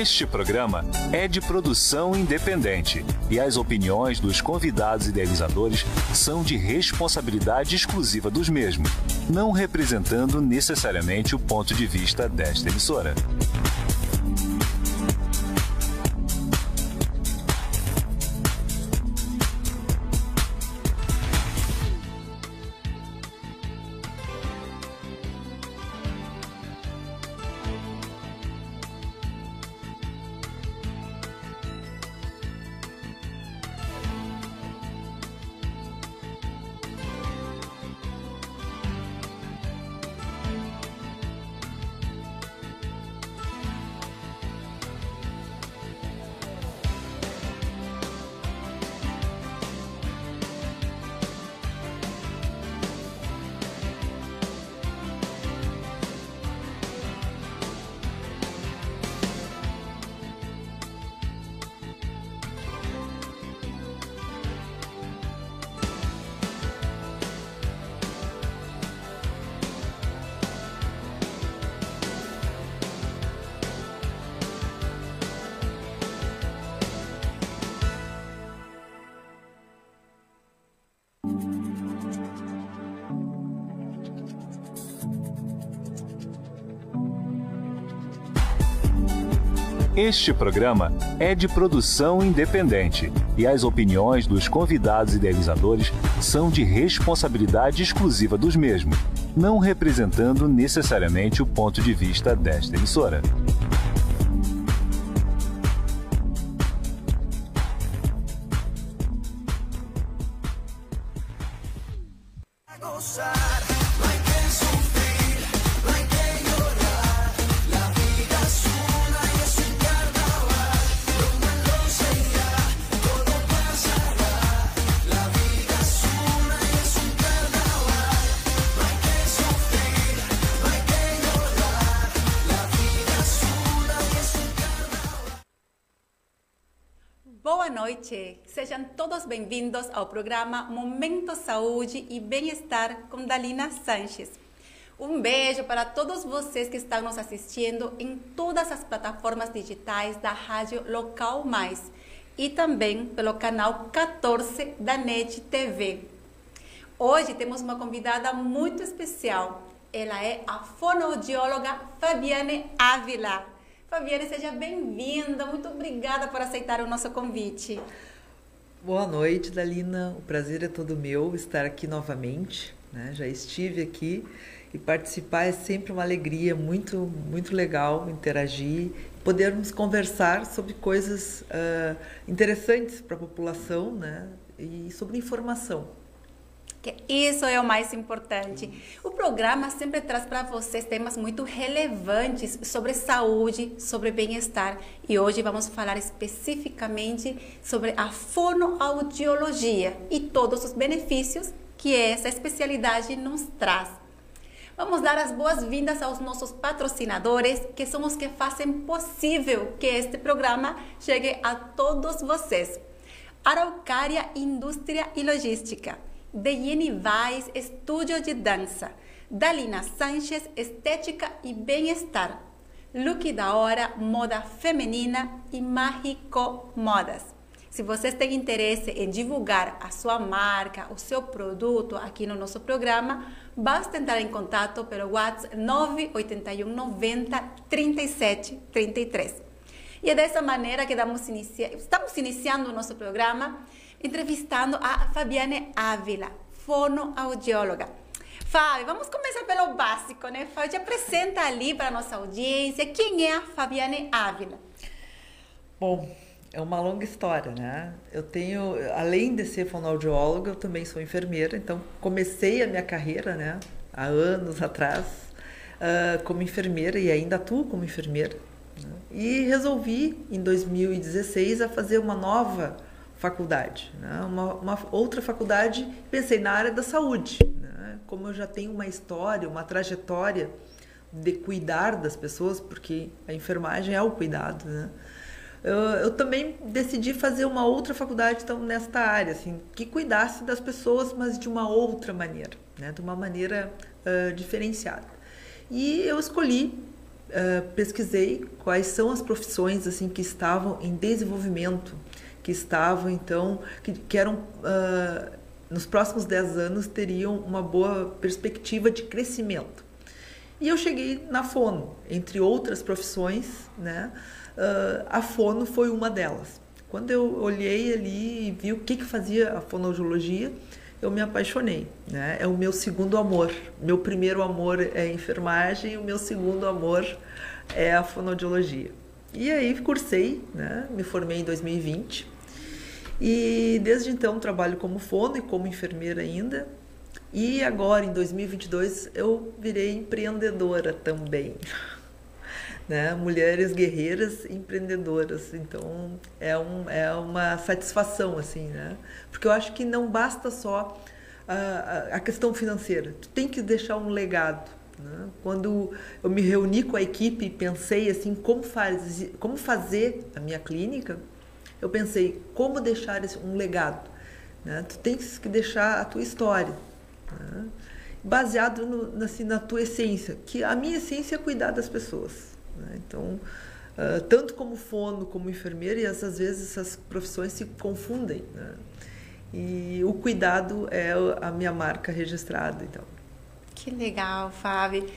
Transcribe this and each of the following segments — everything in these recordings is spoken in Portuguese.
Este programa é de produção independente e as opiniões dos convidados idealizadores são de responsabilidade exclusiva dos mesmos, não representando necessariamente o ponto de vista desta emissora. Este programa é de produção independente e as opiniões dos convidados idealizadores são de responsabilidade exclusiva dos mesmos, não representando necessariamente o ponto de vista desta emissora. Noite. Sejam todos bem-vindos ao programa Momento Saúde e Bem-Estar com Dalina Sanches. Um beijo para todos vocês que estão nos assistindo em todas as plataformas digitais da Rádio Local Mais e também pelo canal 14 da NET TV. Hoje temos uma convidada muito especial. Ela é a fonoaudióloga Fabiane Ávila. Fabiane, seja bem-vinda. Muito obrigada por aceitar o nosso convite. Boa noite, Dalina. O prazer é todo meu estar aqui novamente. Né? Já estive aqui e participar é sempre uma alegria, muito, muito legal interagir, podermos conversar sobre coisas uh, interessantes para a população né? e sobre informação. Que isso é o mais importante. O programa sempre traz para vocês temas muito relevantes sobre saúde, sobre bem-estar. E hoje vamos falar especificamente sobre a fonoaudiologia e todos os benefícios que essa especialidade nos traz. Vamos dar as boas-vindas aos nossos patrocinadores, que são os que fazem possível que este programa chegue a todos vocês. Araucária Indústria e Logística de Jenny Weiss, Estúdio de Dança, Dalina Sanchez, Estética e Bem-Estar, Look da Hora, Moda Feminina e Mágico Modas. Se vocês têm interesse em divulgar a sua marca, o seu produto aqui no nosso programa, basta entrar em contato pelo WhatsApp 981 90 37 33. E é dessa maneira que inicia... estamos iniciando o nosso programa entrevistando a Fabiane Ávila, fonoaudióloga. Fábio, vamos começar pelo básico, né? Fábio, te apresenta ali para a nossa audiência quem é a Fabiane Ávila. Bom, é uma longa história, né? Eu tenho, além de ser fonoaudióloga, eu também sou enfermeira, então comecei a minha carreira, né, há anos atrás, uh, como enfermeira e ainda atuo como enfermeira. Né? E resolvi, em 2016, a fazer uma nova faculdade, né? uma, uma, outra faculdade, pensei na área da saúde. Né? Como eu já tenho uma história, uma trajetória de cuidar das pessoas, porque a enfermagem é o cuidado, né? Eu, eu, também decidi fazer uma outra faculdade então nesta área, assim, que cuidasse das pessoas, mas de uma outra maneira, né? De uma maneira uh, diferenciada. E eu escolhi uh, pesquisei quais são as profissões assim que estavam em desenvolvimento, que estavam então, que, que eram uh, nos próximos 10 anos teriam uma boa perspectiva de crescimento. E eu cheguei na fono, entre outras profissões, né? Uh, a fono foi uma delas. Quando eu olhei ali e vi o que, que fazia a fonoaudiologia, eu me apaixonei. Né? É o meu segundo amor. Meu primeiro amor é enfermagem, o meu segundo amor é a fonoaudiologia. E aí cursei, né? me formei em 2020. E desde então trabalho como fono e como enfermeira ainda. E agora, em 2022, eu virei empreendedora também. Né? Mulheres guerreiras empreendedoras. Então, é, um, é uma satisfação, assim, né? Porque eu acho que não basta só a, a questão financeira. Tu tem que deixar um legado. Né? Quando eu me reuni com a equipe e pensei, assim, como, faz, como fazer a minha clínica, eu pensei, como deixar um legado? Né? Tu tens que deixar a tua história né? baseado no, assim, na tua essência, que a minha essência é cuidar das pessoas. Né? Então, uh, tanto como fono, como enfermeira, e às vezes essas profissões se confundem. Né? E o cuidado é a minha marca registrada. Então. Que legal, Fábio.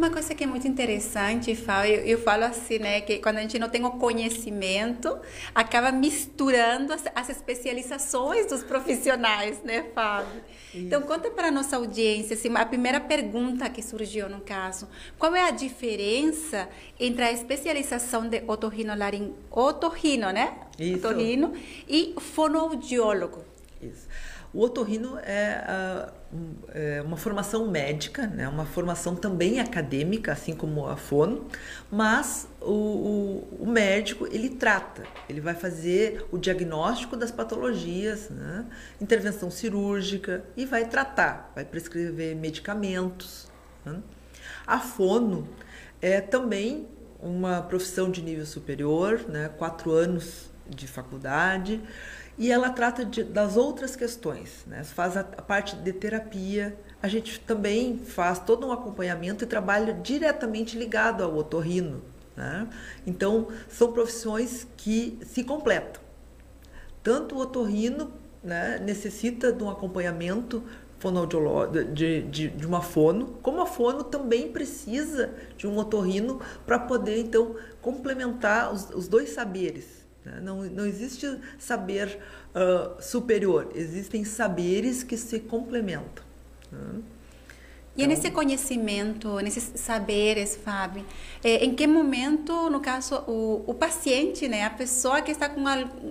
Uma coisa que é muito interessante, Fábio, eu, eu, falo assim, né, que quando a gente não tem o conhecimento, acaba misturando as, as especializações dos profissionais, né, Fábio? Isso. Então, conta para a nossa audiência, assim, a primeira pergunta que surgiu no caso, qual é a diferença entre a especialização de otorrinolaring, otorrino, né? Isso. Otorrino e fonoaudiólogo. Isso. O otorrino é, uh, é, uma formação médica, né? uma formação também acadêmica, assim como a fono, mas o, o, o, médico ele trata, ele vai fazer o diagnóstico das patologias, né? intervenção cirúrgica e vai tratar, vai prescrever medicamentos. Né? A fono é também uma profissão de nível superior, né? quatro anos de faculdade e ela trata de, das outras questões, né? faz a, a, parte de terapia. A gente também faz todo um acompanhamento e trabalha diretamente ligado ao otorrino. Né? Então, são profissões que se completam. Tanto o otorrino né, necessita de um acompanhamento de, de, de, uma fono, como a fono também precisa de um otorrino para poder, então, complementar os, os dois saberes. Né? Não, não existe saber uh, superior, existem saberes que se complementam. Né? E então, nesse conhecimento, nesses saberes, Fábio, eh, em que momento, no caso, o, o paciente, né, a pessoa que está com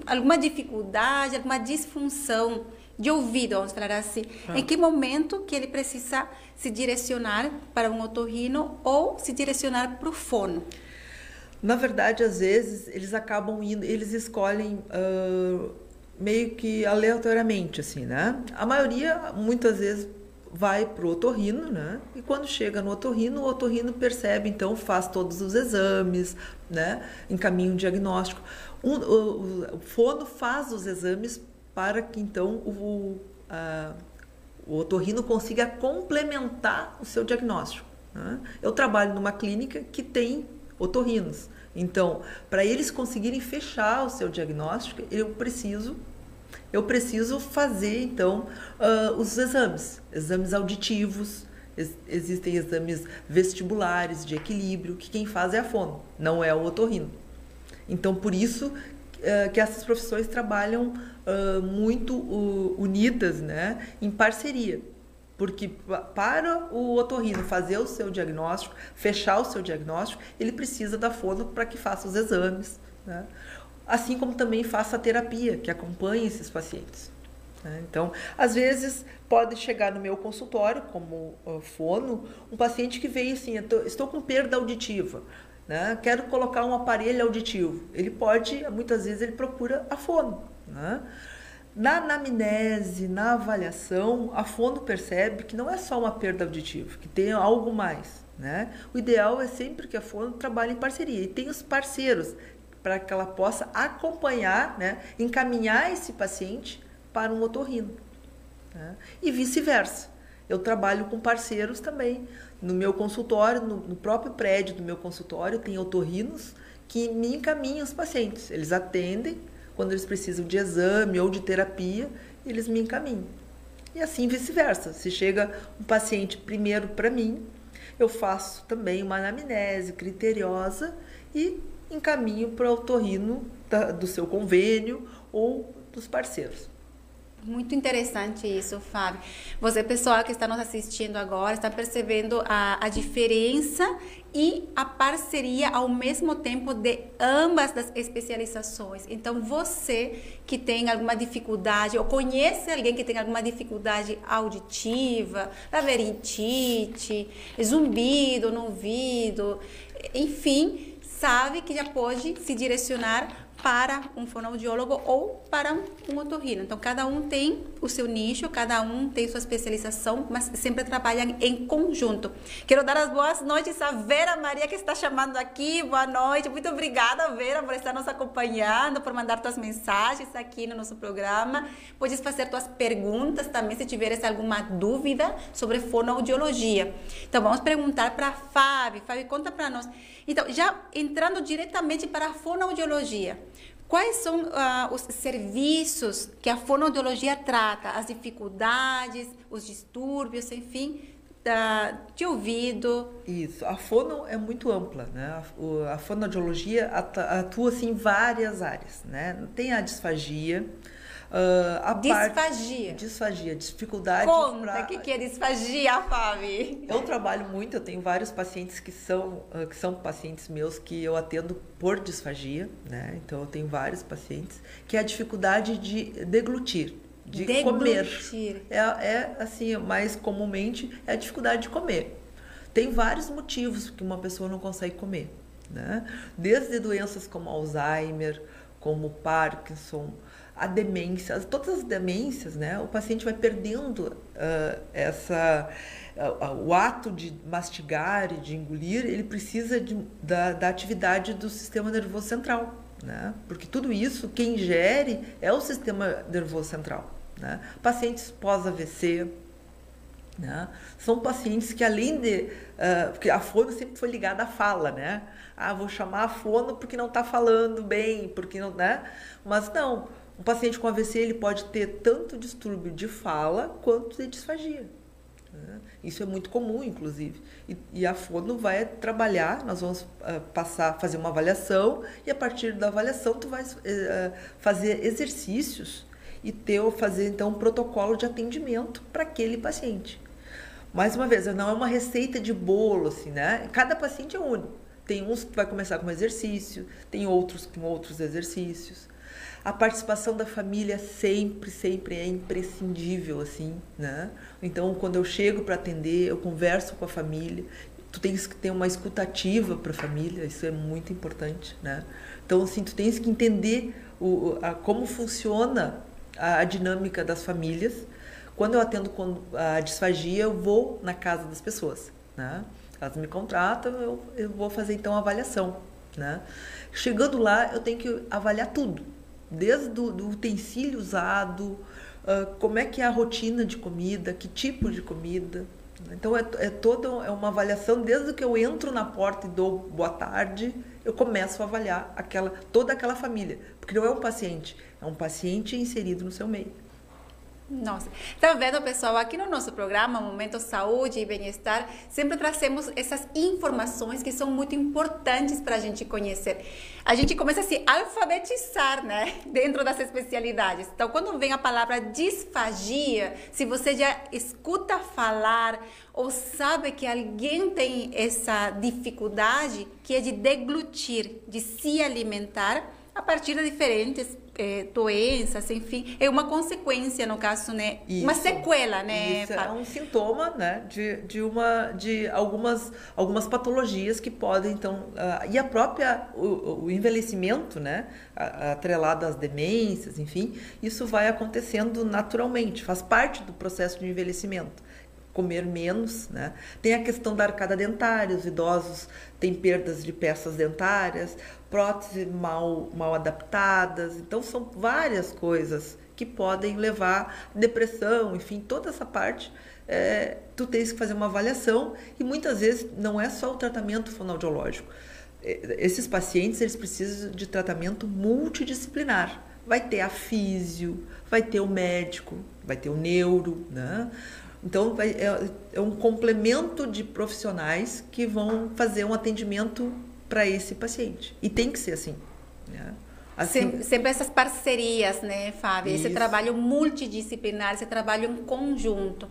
alguma dificuldade, alguma disfunção de ouvido, vamos falar assim, ah. em que momento que ele precisa se direcionar para um otorrino ou se direcionar para o fono? Na verdade, às vezes, eles acabam indo, eles escolhem uh, meio que aleatoriamente, assim, né? A maioria, muitas vezes, vai para o otorrino, né? E quando chega no otorrino, o otorrino percebe, então faz todos os exames, né? Encaminha um diagnóstico. Um, o, o, fono faz os exames para que então o, a, o otorrino consiga complementar o seu diagnóstico. Né? Eu trabalho numa clínica que tem otorrinos. Então, para eles conseguirem fechar o seu diagnóstico, eu preciso eu preciso fazer então uh, os exames, exames auditivos, ex existem exames vestibulares de equilíbrio, que quem faz é a fono, não é o otorrino. Então, por isso uh, que essas profissões trabalham uh, muito unidas, né, em parceria. Porque para o otorrino fazer o seu diagnóstico, fechar o seu diagnóstico, ele precisa da fono para que faça os exames, né? assim como também faça a terapia, que acompanhe esses pacientes. Né? Então, às vezes, pode chegar no meu consultório, como uh, fono, um paciente que veio assim, estou com perda auditiva, né? quero colocar um aparelho auditivo. Ele pode, muitas vezes, ele procura a fono. Né? Na anamnese, na avaliação, a fono percebe que não é só uma perda auditiva, que tem algo mais. Né? O ideal é sempre que a fono trabalhe em parceria e tenha os parceiros para que ela possa acompanhar, né, encaminhar esse paciente para um otorrino. Né? E vice-versa. eu trabalho com parceiros também. No meu consultório, no, no próprio prédio do meu consultório, tem otorrinos que me encaminham os pacientes. Eles atendem quando eles precisam de exame ou de terapia, eles me encaminham. E assim vice-versa. Se chega um paciente primeiro para mim, eu faço também uma anamnese criteriosa e encaminho para o otorrino do seu convênio ou dos parceiros. Muito interessante isso, Fábio. Você, pessoal que está nos assistindo agora, está percebendo a, a diferença e a parceria ao mesmo tempo de ambas as especializações. Então, você que tem alguma dificuldade ou conhece alguém que tem alguma dificuldade auditiva, labirintite, zumbido no ouvido, enfim, sabe que já pode se direcionar para um fonoaudiólogo ou para um otorrino. Então, cada um tem o seu nicho, cada um tem sua especialização, mas sempre trabalham em conjunto. Quero dar as boas noites à Vera Maria, que está chamando aqui. Boa noite. Muito obrigada, Vera, por estar nos acompanhando, por mandar tuas mensagens aqui no nosso programa. Podes fazer tuas perguntas também, se tiveres alguma dúvida sobre fonoaudiologia. Então, vamos perguntar para a Fábio. Fábio, conta para nós. Então, já entrando diretamente para a fonoaudiologia. Quais são uh, os serviços que a fonoaudiologia trata? As dificuldades, os distúrbios, enfim, da, de ouvido? Isso. A fono é muito ampla, né? A, a fonoaudiologia atua assim, em várias áreas, né? Tem a disfagia, Uh, a disfagia. Parte, disfagia, dificuldade. Conta, o pra... que, que é disfagia, Fábio? Eu trabalho muito, eu tenho vários pacientes que são, uh, que são pacientes meus que eu atendo por disfagia, né? Então eu tenho vários pacientes, que é a dificuldade de deglutir. De deglutir. comer. É, é assim, mais comumente é a dificuldade de comer. Tem vários motivos que uma pessoa não consegue comer. Né? Desde doenças como Alzheimer, como Parkinson, a demência, todas as demências, né? O paciente vai perdendo uh, essa uh, o ato de mastigar e de engolir, ele precisa de, da, da atividade do sistema nervoso central, né? Porque tudo isso quem gere é o sistema nervoso central, né? Pacientes pós AVC, né? São pacientes que além de uh, porque a fono sempre foi ligada à fala, né? Ah, vou chamar a fono porque não está falando bem, porque não, né? Mas não, um paciente com AVC ele pode ter tanto distúrbio de fala quanto de disfagia. Né? Isso é muito comum, inclusive. E, e, a fono vai trabalhar, nós vamos uh, passar, fazer uma avaliação e a partir da avaliação tu vai uh, fazer exercícios e ter, fazer então um protocolo de atendimento para aquele paciente. Mais uma vez, não é uma receita de bolo, assim, né? Cada paciente é único. Tem uns que vai começar com exercício, tem outros com outros exercícios. A participação da família sempre, sempre é imprescindível, assim, né? Então, quando eu chego para atender, eu converso com a família. Tu tens que ter uma escutativa para a família, isso é muito importante, né? Então, assim, tu tens que entender o, a, como funciona a, a dinâmica das famílias. Quando eu atendo com a disfagia, eu vou na casa das pessoas, né? Elas me contratam, eu, eu vou fazer então a avaliação, né? Chegando lá, eu tenho que avaliar tudo, desde do, do utensílio usado, uh, como é que é a rotina de comida, que tipo de comida. Então é, é toda é uma avaliação desde que eu entro na porta e dou boa tarde, eu começo a avaliar aquela toda aquela família, porque não é um paciente, é um paciente inserido no seu meio. Nossa, tá vendo, pessoal? Aqui no nosso programa, Momento Saúde e Bem-Estar, sempre trazemos essas informações que são muito importantes para a gente conhecer. A gente começa a se alfabetizar, né? Dentro das especialidades. Então, quando vem a palavra disfagia, se você já escuta falar ou sabe que alguém tem essa dificuldade, que é de deglutir, de se alimentar a partir de diferentes é, doenças, enfim, é uma consequência no caso, né? Isso, uma sequela, né? Isso é um sintoma, né? De, de uma, de algumas, algumas patologias que podem então uh, e a própria o, o envelhecimento, né? Atrelado às demências, enfim, isso vai acontecendo naturalmente, faz parte do processo de envelhecimento comer menos, né? Tem a questão da arcada dentária, os idosos têm perdas de peças dentárias, próteses mal, mal adaptadas, então são várias coisas que podem levar depressão, enfim, toda essa parte é, tu tens que fazer uma avaliação e muitas vezes não é só o tratamento fonoaudiológico. É, esses pacientes eles precisam de tratamento multidisciplinar. Vai ter a físio, vai ter o médico, vai ter o neuro, né? Então vai, é, é um complemento de profissionais que vão fazer um atendimento para esse paciente. E tem que ser assim. Né? Assim, sempre, sempre, essas parcerias, né, Fábio? Isso. Esse trabalho multidisciplinar, esse trabalho em conjunto.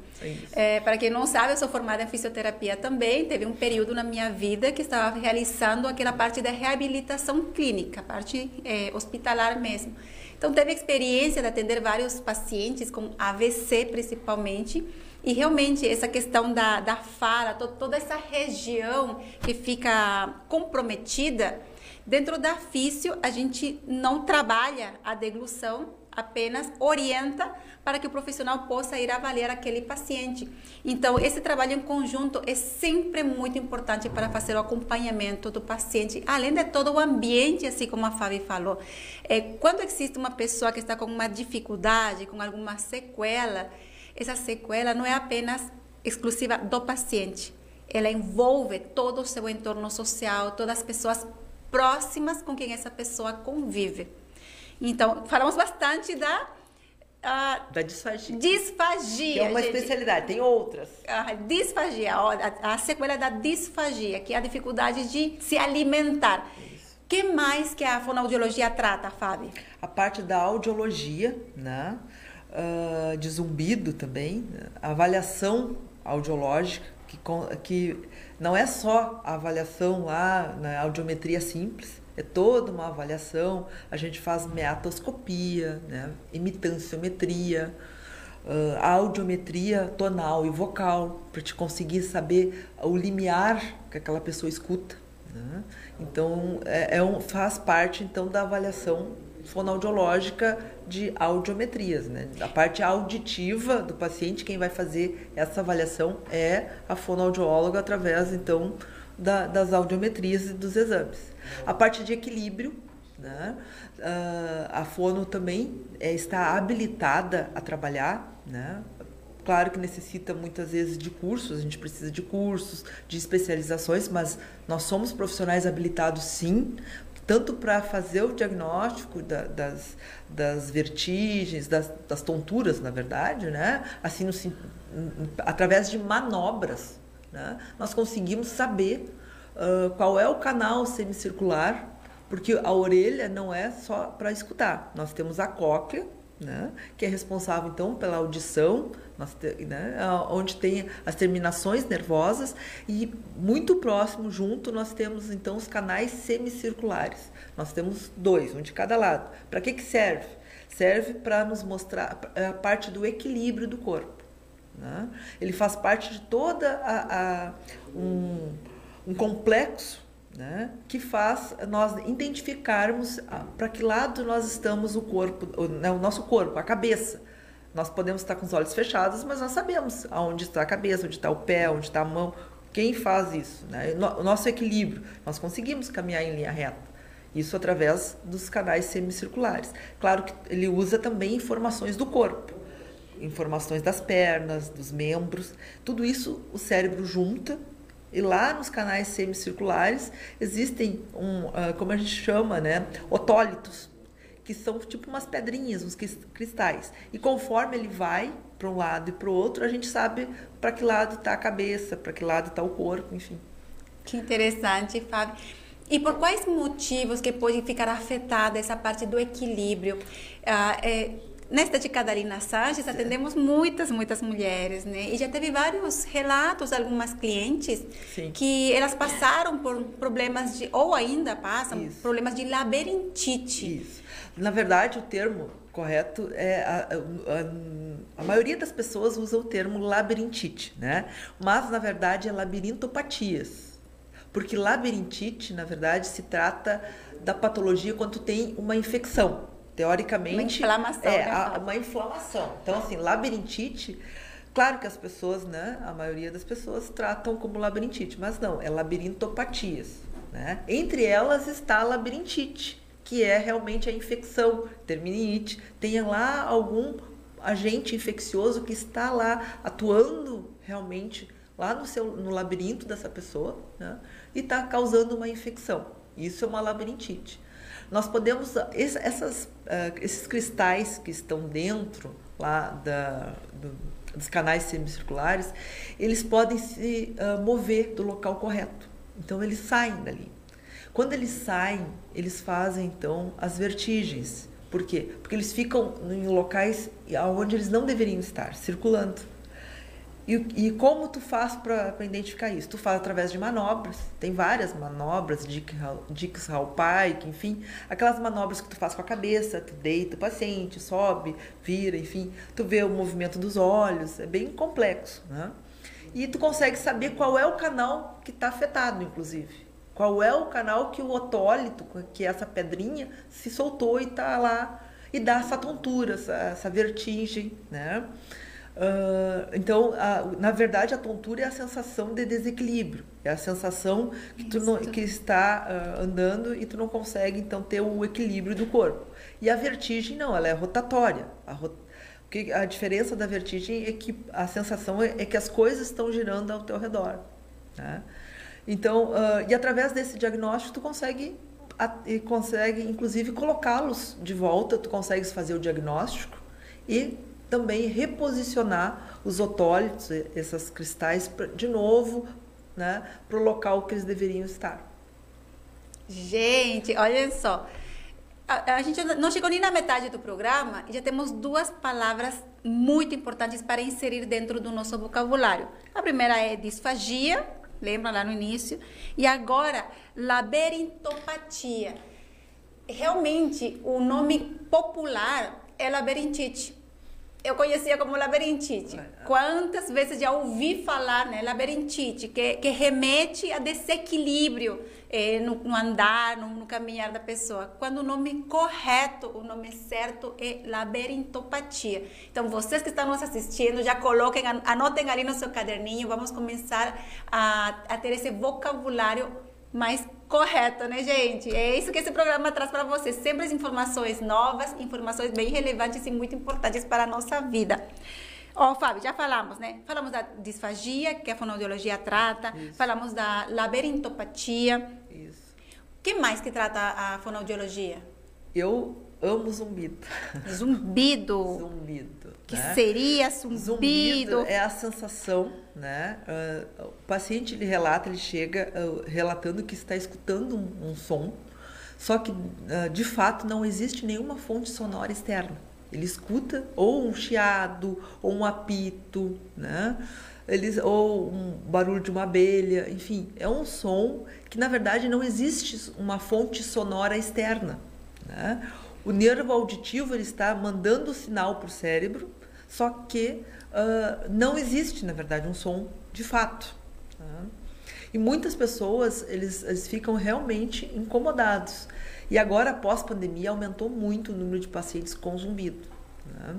É, para quem não sabe, eu sou formada em fisioterapia também. Teve um período na minha vida que estava realizando aquela parte da reabilitação clínica, parte é, hospitalar mesmo. Então, teve a experiência de atender vários pacientes com AVC, principalmente. E realmente essa questão da, da fala, to, toda essa região que fica comprometida, Dentro da físio, a gente não trabalha a deglução, apenas orienta para que o profissional possa ir avaliar aquele paciente. Então, esse trabalho em conjunto é sempre muito importante para fazer o acompanhamento do paciente, além de todo o ambiente, assim como a Fabi falou. É, quando existe uma pessoa que está com uma dificuldade, com alguma sequela, essa sequela não é apenas exclusiva do paciente, ela envolve todo o seu entorno social, todas as pessoas próximas com quem essa pessoa convive. Então, falamos bastante da uh, da disfagia. Disfagia. É uma gente. especialidade, tem outras. A disfagia, a, a, sequela da disfagia, que é a dificuldade de se alimentar. O que mais que a fonoaudiologia trata, Fábio? A parte da audiologia, né? Uh, de zumbido também, a avaliação audiológica, que, que não é só a avaliação lá na audiometria simples, é toda uma avaliação. A gente faz meatoscopia, né? imitanciometria, uh, audiometria tonal e vocal, para te conseguir saber o limiar que aquela pessoa escuta. Né? Então, é, é um, faz parte então da avaliação fonoaudiológica de audiometrias, né? A parte auditiva do paciente, quem vai fazer essa avaliação é a fonoaudióloga através, então, da, das audiometrias e dos exames. A parte de equilíbrio, né? Uh, a fono também é, está habilitada a trabalhar, né? Claro que necessita muitas vezes de cursos, a gente precisa de cursos, de especializações, mas nós somos profissionais habilitados sim tanto para fazer o diagnóstico da, das, das vertigens, das, das, tonturas, na verdade, né? assim, no, através de manobras, né? nós conseguimos saber uh, qual é o canal semicircular, porque a orelha não é só para escutar, nós temos a cóclea, né? que é responsável então pela audição, né? onde tem as terminações nervosas e muito próximo junto nós temos então os canais semicirculares. Nós temos dois, um de cada lado. Para que, que serve? Serve para nos mostrar a parte do equilíbrio do corpo. Né? Ele faz parte de toda a, a um, um complexo né, que faz nós identificarmos para que lado nós estamos o corpo, o, né, o, nosso corpo, a cabeça. Nós podemos estar com os olhos fechados, mas nós sabemos aonde está a cabeça, onde está o pé, onde está a mão. Quem faz isso? Né? O nosso equilíbrio. Nós conseguimos caminhar em linha reta. Isso através dos canais semicirculares. Claro que ele usa também informações do corpo, informações das pernas, dos membros. Tudo isso o cérebro junta e lá nos canais semicirculares existem, um, uh, como a gente chama, né, otólitos, que são tipo umas pedrinhas, uns cristais. E conforme ele vai para um lado e para o outro, a gente sabe para que lado está a cabeça, para que lado está o corpo, enfim. Que interessante, Fábio. E por quais motivos que pode ficar afetada essa parte do equilíbrio? Ah, é, Nesta de Catarina Sanches, atendemos muitas, muitas mulheres, né? E já teve vários relatos algumas clientes Sim. que elas passaram por problemas de, ou ainda passam, Isso. problemas de labirintite. Isso. Na verdade, o termo correto é a, a, a, maioria das pessoas usa o termo labirintite, né? Mas na verdade é labirintopatias. Porque labirintite, na verdade, se trata da patologia quando tem uma infecção teoricamente. Uma inflamação. É, a, uma inflamação. Então, assim, labirintite. Claro que as pessoas, né, a maioria das pessoas tratam como labirintite, mas não, é labirintopatias. Né? Entre elas está a labirintite, que é realmente a infecção, terminite, tenha lá algum agente infeccioso que está lá atuando realmente lá no, seu, no labirinto dessa pessoa né? e está causando uma infecção. Isso é uma labirintite. Nós podemos, essas, uh, esses cristais que estão dentro lá da, do, dos canais semicirculares, eles podem se uh, mover do local correto. Então eles saem dali. Quando eles saem, eles fazem então as vertigens. Por quê? Porque eles ficam em locais onde eles não deveriam estar, circulando. E, e como tu faz para identificar isso? Tu faz através de manobras. Tem várias manobras, Dix Pike, enfim. Aquelas manobras que tu faz com a cabeça, tu deita o paciente, sobe, vira, enfim. Tu vê o movimento dos olhos, é bem complexo, né? E tu consegue saber qual é o canal que está afetado, inclusive. Qual é o canal que o otólito, que é essa pedrinha, se soltou e está lá e dá essa tontura, essa, essa vertigem, né? Uh, então, a, na verdade, a tontura é a sensação de desequilíbrio, é a sensação que tu não, que está uh, andando e tu não consegue então ter o equilíbrio do corpo. E a vertigem não, ela é rotatória. A, rot... a diferença da vertigem é que a sensação é, é que as coisas estão girando ao teu redor. Né? Então, uh, e através desse diagnóstico tu consegue e consegue inclusive colocá-los de volta, tu consegues fazer o diagnóstico e também reposicionar os otólitos, esses cristais, de novo, né, para o local que eles deveriam estar. Gente, olha só. A, a, gente não chegou nem na metade do programa e já temos duas palavras muito importantes para inserir dentro do nosso vocabulário. A primeira é disfagia, lembra lá no início? E agora, laberintopatia. Realmente, o nome popular é labirintite eu conhecia como labirintite. Quantas vezes já ouvi falar, né? Labirintite, que, que remete a desequilíbrio eh, no, no, andar, no, no, caminhar da pessoa. Quando o nome correto, o nome certo é labirintopatia. Então, vocês que estão nos assistindo, já coloquem, anotem ali no seu caderninho, vamos começar a, a ter esse vocabulário mais correto, né, gente? É isso que esse programa traz para você. Sempre as informações novas, informações bem relevantes e muito importantes para a nossa vida. Ó, oh, Fábio, já falamos, né? Falamos da disfagia, que a fonoaudiologia trata. Isso. Falamos da laberintopatia. Isso. O que mais que trata a fonoaudiologia? Eu amo zumbido. Zumbido. zumbido. Que né? seria zumbido? Zumbido é a sensação, né? Uh, o paciente ele relata, ele chega uh, relatando que está escutando um, um som, só que uh, de fato não existe nenhuma fonte sonora externa. Ele escuta ou um chiado, ou um apito, né? Eles, ou um barulho de uma abelha, enfim, é um som que na verdade não existe uma fonte sonora externa. Né? O nervo auditivo ele está mandando sinal para o cérebro, só que uh, não existe, na verdade, um som de fato. Tá? E muitas pessoas eles, eles ficam realmente incomodados. E agora, após pandemia, aumentou muito o número de pacientes com zumbido. Né?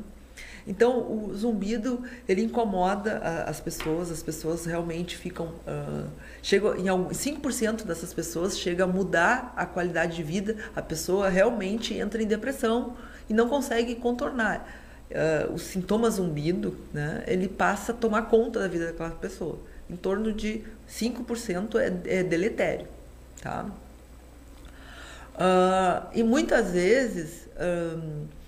Então, o zumbido, ele incomoda as pessoas, as pessoas realmente ficam... Uh, chega, em 5% dessas pessoas chega a mudar a qualidade de vida, a pessoa realmente entra em depressão e não consegue contornar. Uh, o sintoma zumbido, né, ele passa a tomar conta da vida daquela pessoa. Em torno de 5% é, é deletério. Tá? Uh, e muitas vezes... Um,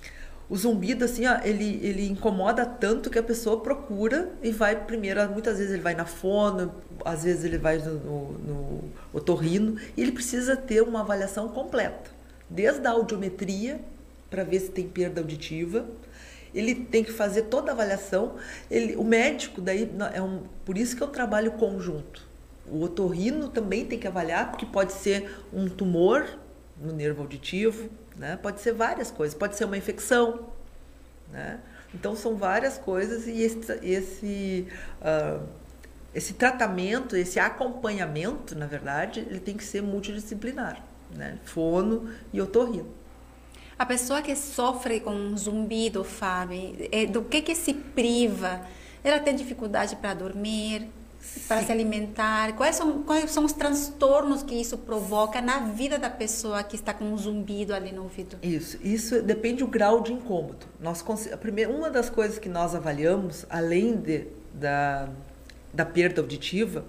o zumbido, assim, ó, ele, ele incomoda tanto que a pessoa procura e vai primeiro, muitas vezes ele vai na fono, às vezes ele vai no, no, no otorrino, e ele precisa ter uma avaliação completa, desde a audiometria, para ver se tem perda auditiva, ele tem que fazer toda a avaliação, ele, o médico, daí, é um, por isso que eu trabalho conjunto. O otorrino também tem que avaliar, porque pode ser um tumor no nervo auditivo, né? Pode ser várias coisas, pode ser uma infecção. Né? Então, são várias coisas e esse, esse, uh, esse tratamento, esse acompanhamento, na verdade, ele tem que ser multidisciplinar. Né? Fono e otorrino. A pessoa que sofre com zumbido, Fábio, é, do que que se priva? Ela tem dificuldade para dormir, para se alimentar? Quais são, quais são os transtornos que isso provoca na vida da pessoa que está com um zumbido ali no ouvido? Isso, isso depende do grau de incômodo. Nós, primeira, uma das coisas que nós avaliamos, além de, da, da perda auditiva,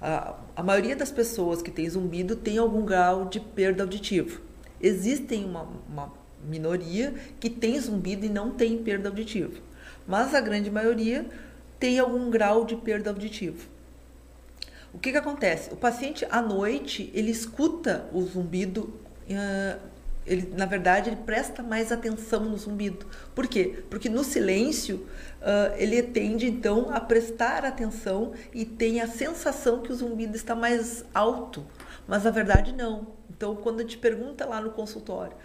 a, a maioria das pessoas que tem zumbido tem algum grau de perda auditiva. Existem uma, uma minoria que tem zumbido e não tem perda auditiva, mas a grande maioria tem algum grau de perda auditiva. O que, que acontece? O paciente à noite ele escuta o zumbido, ele, na verdade ele presta mais atenção no zumbido. Por quê? Porque no silêncio ele tende então a prestar atenção e tem a sensação que o zumbido está mais alto, mas na verdade não. Então quando a gente pergunta lá no consultório,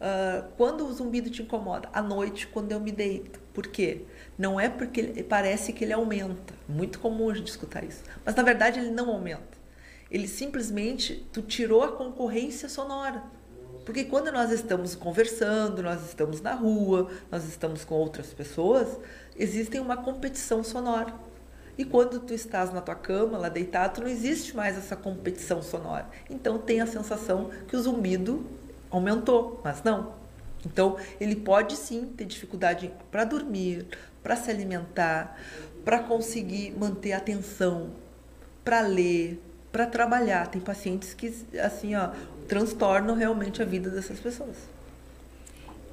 uh, quando o zumbido te incomoda? À noite, quando eu me deito. Por quê? Não é porque ele, parece que ele aumenta. Muito comum a gente escutar isso. Mas na verdade ele não aumenta. Ele simplesmente tu tirou a concorrência sonora. Porque quando nós estamos conversando, nós estamos na rua, nós estamos com outras pessoas, existe uma competição sonora. E quando tu estás na tua cama, lá deitado, não existe mais essa competição sonora. Então tem a sensação que o zumbido aumentou, mas não. Então ele pode sim ter dificuldade para dormir, para se alimentar, para conseguir manter a atenção, para ler, para trabalhar. Tem pacientes que assim, ó, transtornam realmente a vida dessas pessoas.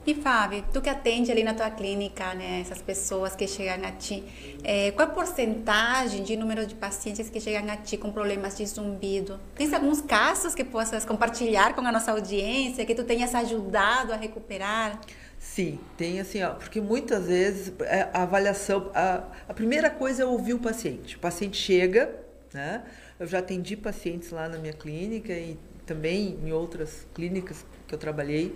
E Fábio, tu que atende ali na tua clínica, né, essas pessoas que chegam a ti, é, qual a porcentagem de número de pacientes que chegam a ti com problemas de zumbido? Tens alguns casos que possas compartilhar com a nossa audiência, que tu tenhas ajudado a recuperar? Sim, tem assim, ó, porque muitas vezes é, a avaliação, a, a primeira coisa é ouvir o paciente. O paciente chega, né? Eu já atendi pacientes lá na minha clínica e também em outras clínicas que eu trabalhei.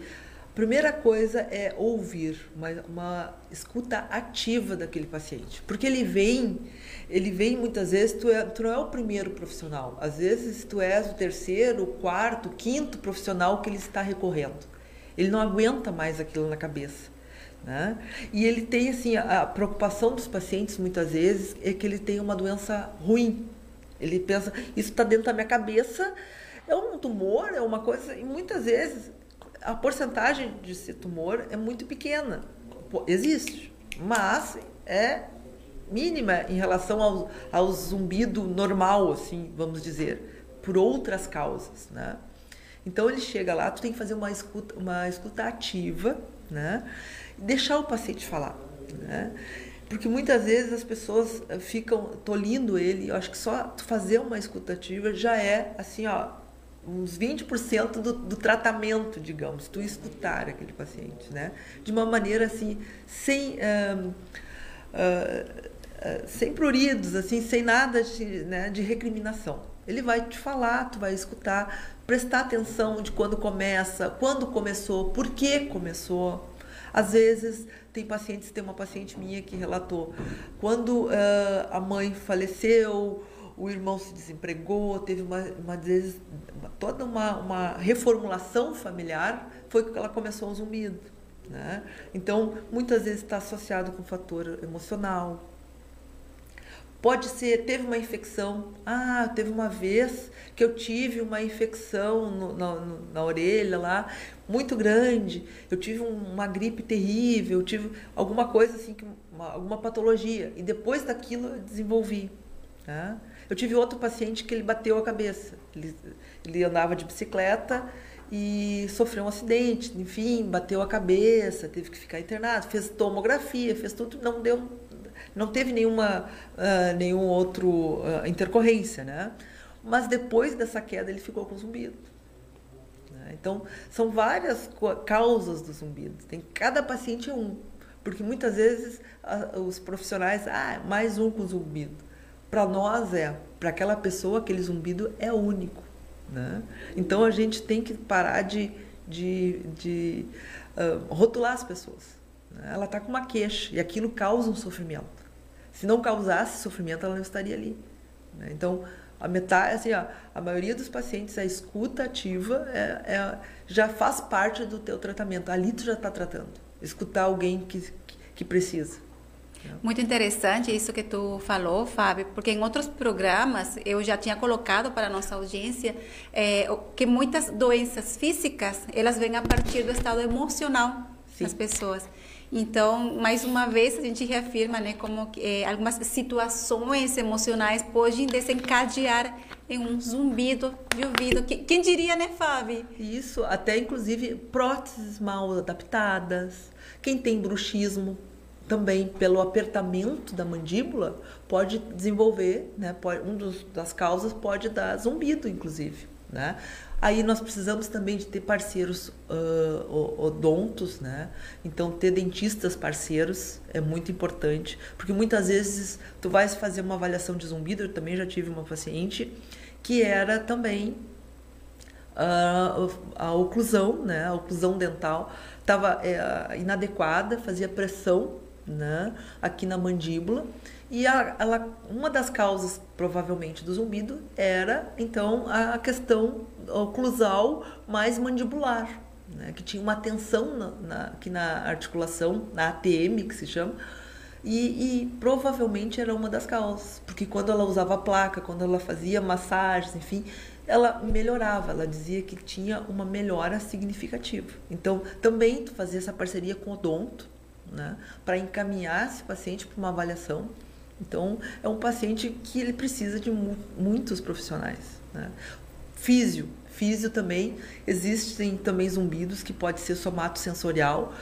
A primeira coisa é ouvir, uma, uma escuta ativa daquele paciente, porque ele vem, ele vem muitas vezes, tu, é, tu não é o primeiro profissional, às vezes tu és o terceiro, o quarto, o quinto profissional que ele está recorrendo. Ele não aguenta mais aquilo na cabeça. Né? E ele tem assim a preocupação dos pacientes muitas vezes é que ele tem uma doença ruim. Ele pensa isso está dentro da minha cabeça é um tumor é uma coisa e muitas vezes a porcentagem de ser tumor é muito pequena existe mas é mínima em relação ao, ao zumbido normal assim vamos dizer por outras causas né? Então ele chega lá, tu tem que fazer uma escuta, uma escuta ativa, né? E deixar o paciente falar, né? Porque muitas vezes as pessoas eh, ficam tolindo ele. Eu acho que só fazer uma escuta ativa já é assim, ó, uns 20% do, do tratamento, digamos, tu escutar aquele paciente, né? De uma maneira assim, sem uh, uh, uh, sem pruridos, assim, sem nada de, né, de recriminação. Ele vai te falar, tu vai escutar, prestar atenção de quando começa, quando começou, por que começou. Às vezes, tem pacientes, tem uma paciente minha que relatou, quando uh, a mãe faleceu, o irmão se desempregou, teve uma, uma vezes, toda uma, uma reformulação familiar, foi que ela começou o zumbido. Né? Então, muitas vezes está associado com fator emocional, Pode ser, teve uma infecção. Ah, teve uma vez que eu tive uma infecção no, na, na, orelha lá, muito grande. Eu tive uma gripe terrível, eu tive alguma coisa assim, uma, alguma patologia. E depois daquilo eu desenvolvi. Tá? Eu tive outro paciente que ele bateu a cabeça. Ele, ele andava de bicicleta e sofreu um acidente, enfim, bateu a cabeça, teve que ficar internado, fez tomografia, fez tudo, não deu não teve nenhuma uh, nenhum outro uh, intercorrência, né? Mas depois dessa queda ele ficou com zumbido. Né? Então são várias causas do zumbido. Tem cada paciente é um, porque muitas vezes os profissionais ah mais um com zumbido. Para nós é, para aquela pessoa aquele zumbido é único, né? Então a gente tem que parar de de, de rotular as pessoas. Né? Ela está com uma queixa e aquilo causa um sofrimento. Se não causasse sofrimento, ela não estaria ali. Né? Então, a metade, assim, ó, a maioria dos pacientes, a escuta ativa é, é, já faz parte do teu tratamento. Ali tu já está tratando. Escutar alguém que, que precisa. Muito interessante isso que tu falou, Fábio, porque em outros programas eu já tinha colocado para a nossa audiência é, que muitas doenças físicas elas vêm a partir do estado emocional Sim. das pessoas. Então, mais uma vez, a gente reafirma né, como é, algumas situações emocionais podem desencadear em um zumbido de ouvido. Quem diria, né, Fábio? Isso, até inclusive próteses mal adaptadas, quem tem bruxismo também pelo apertamento da mandíbula pode desenvolver, né, pode, um dos, das causas pode dar zumbido, inclusive. Né? Aí nós precisamos também de ter parceiros uh, odontos, né? Então ter dentistas parceiros é muito importante, porque muitas vezes tu vais fazer uma avaliação de zumbido, eu também já tive uma paciente que era também uh, a oclusão, né? A oclusão dental estava é, inadequada, fazia pressão, né? Aqui na mandíbula e a, ela, uma das causas, provavelmente, do zumbido era, então, a questão oclusal mais mandibular, né? que tinha uma tensão na, na, aqui na articulação, na ATM, que se chama, e, e, provavelmente era uma das causas, porque quando ela usava placa, quando ela fazia massagens, enfim, ela melhorava, ela dizia que tinha uma melhora significativa. Então, também fazer essa parceria com o odonto, né, para encaminhar esse paciente para uma avaliação então, é um paciente que ele precisa de mu muitos profissionais. Né? Físio, físio também, existem também zumbidos que pode ser somatosensorial.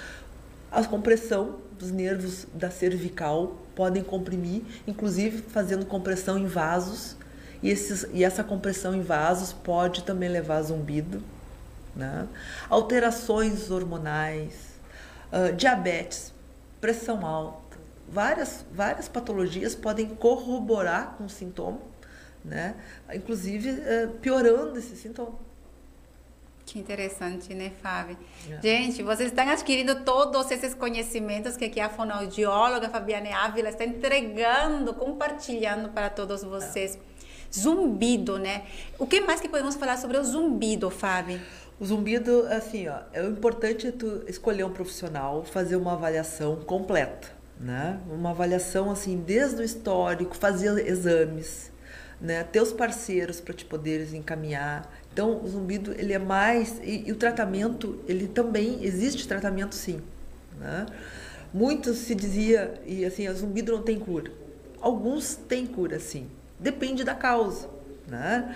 A compressão dos nervos da cervical podem comprimir, inclusive fazendo compressão em vasos. E, esses, e essa compressão em vasos pode também levar a zumbido. Né? Alterações hormonais, uh, diabetes, pressão alta várias, várias patologias podem corroborar com o sintoma, né? inclusive é, piorando esse sintoma. Que interessante, né, Fábio? É. Gente, vocês estão adquirindo todos esses conhecimentos que aqui a fonoaudióloga Fabiane Ávila está entregando, compartilhando para todos vocês. É. Zumbido, né? O que mais que podemos falar sobre o zumbido, Fábio? O zumbido, assim, ó, é importante tu escolher um profissional, fazer uma avaliação completa né? Uma avaliação assim desde o histórico, fazer exames, né? Ter os parceiros para te poderes encaminhar. Então, o zumbido ele é mais e, e, o tratamento ele também existe tratamento sim, né? Muitos se dizia e assim, o zumbido não tem cura. Alguns têm cura sim. Depende da causa, né?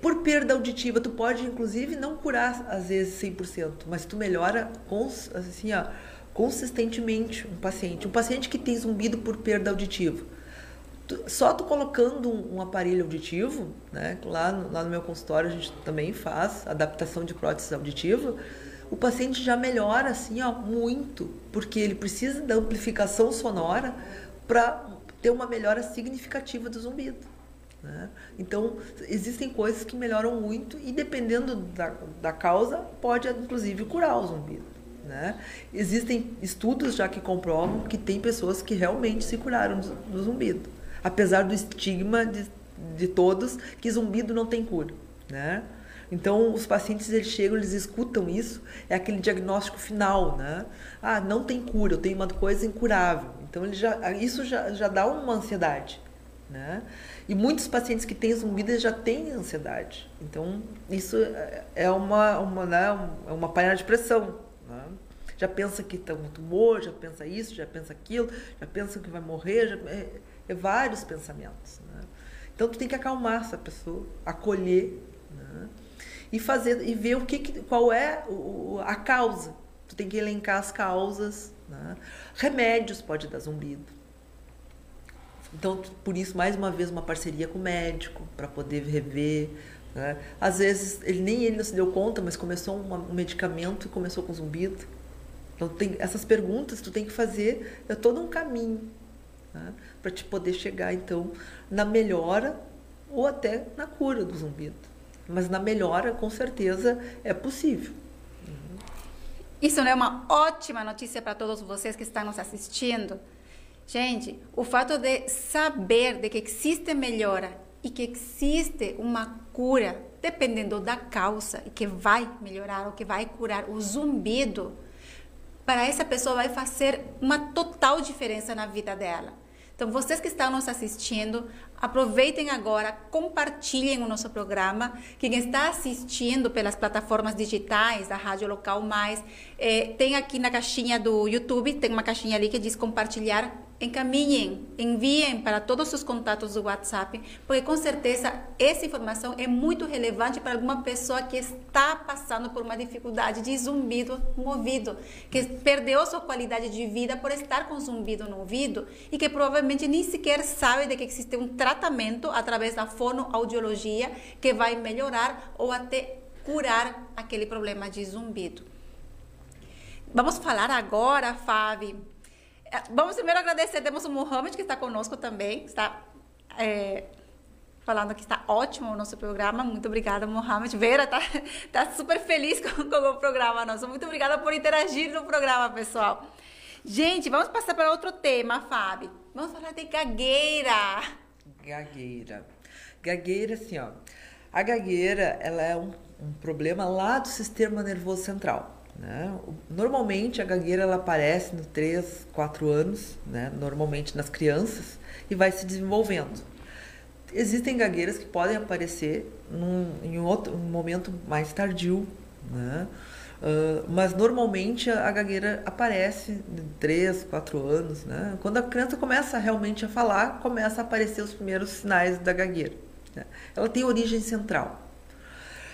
Por perda auditiva, tu pode inclusive não curar às vezes 100%, mas tu melhora com assim, ó, consistentemente um paciente. Um paciente que tem zumbido por perda auditiva. Só tu colocando um, um aparelho auditivo, né? Lá no, lá no meu consultório a gente também faz adaptação de prótese auditiva. O paciente já melhora assim, ó, muito, porque ele precisa da amplificação sonora para ter uma melhora significativa do zumbido. Né? Então, existem coisas que melhoram muito e, dependendo da, da causa, pode inclusive curar o zumbido. Né? Existem estudos já que comprovam que tem pessoas que realmente se curaram do, do zumbido, apesar do estigma de, de todos que zumbido não tem cura. Né? Então, os pacientes eles chegam, eles escutam isso, é aquele diagnóstico final, né? Ah, não tem cura, eu tenho uma coisa incurável. Então, ele já, isso já, já dá uma ansiedade, né? E muitos pacientes que têm zumbido já têm ansiedade. Então, isso é uma, uma, né, é uma panela de pressão, né? Já pensa que está um tumor, já pensa isso, já pensa aquilo, já pensa que vai morrer, já, é, é vários pensamentos. Né? Então tu tem que acalmar essa pessoa, acolher né? e fazer e ver o que, que qual é o, a causa. Tu tem que elencar as causas. Né? Remédios pode dar zumbido. Então, por isso, mais uma vez, uma parceria com o médico para poder rever, né? Às vezes, ele, nem ele não se deu conta, mas começou uma, um medicamento e começou com zumbido. Então, tem, essas perguntas tu tem que fazer, é todo um caminho né? para te poder chegar, então, na melhora ou até na cura do zumbido. Mas na melhora, com certeza, é possível. Isso não é uma ótima notícia para todos vocês que estão nos assistindo? Gente, o fato de saber de que existe melhora e que existe uma cura, dependendo da causa, e que vai melhorar ou que vai curar o zumbido, para essa pessoa vai fazer uma total diferença na vida dela. Então, vocês que estão nos assistindo, aproveitem agora, compartilhem o nosso programa. Quem está assistindo pelas plataformas digitais da Rádio Local Mais, eh, tem aqui na caixinha do YouTube, tem uma caixinha ali que diz compartilhar encaminhem, enviem para todos os contatos do WhatsApp, porque com certeza essa informação é muito relevante para alguma pessoa que está passando por uma dificuldade de zumbido no ouvido, que perdeu sua qualidade de vida por estar com zumbido no ouvido e que provavelmente nem sequer sabe de que existe um tratamento através da fonoaudiologia que vai melhorar ou até curar aquele problema de zumbido. Vamos falar agora, Fábio, vamos primeiro agradecer, temos o Mohamed que está conosco também, está é, falando que está ótimo o nosso programa. Muito obrigada, Mohamed. Vera está tá super feliz com, com, o programa nosso. Muito obrigada por interagir no programa, pessoal. Gente, vamos passar para outro tema, Fábio. Vamos falar de gagueira. Gagueira. Gagueira, assim, ó. A gagueira, ela é um, um problema lá do sistema nervoso central. Né? Normalmente a gagueira ela aparece no 3, 4 anos, né? normalmente nas crianças, e vai se desenvolvendo. Existem gagueiras que podem aparecer num, em outro um momento mais tardio, né? Uh, mas normalmente a, a gagueira aparece em 3, 4 anos. Né? Quando a criança começa realmente a falar, começa a aparecer os primeiros sinais da gagueira. Né? Ela tem origem central.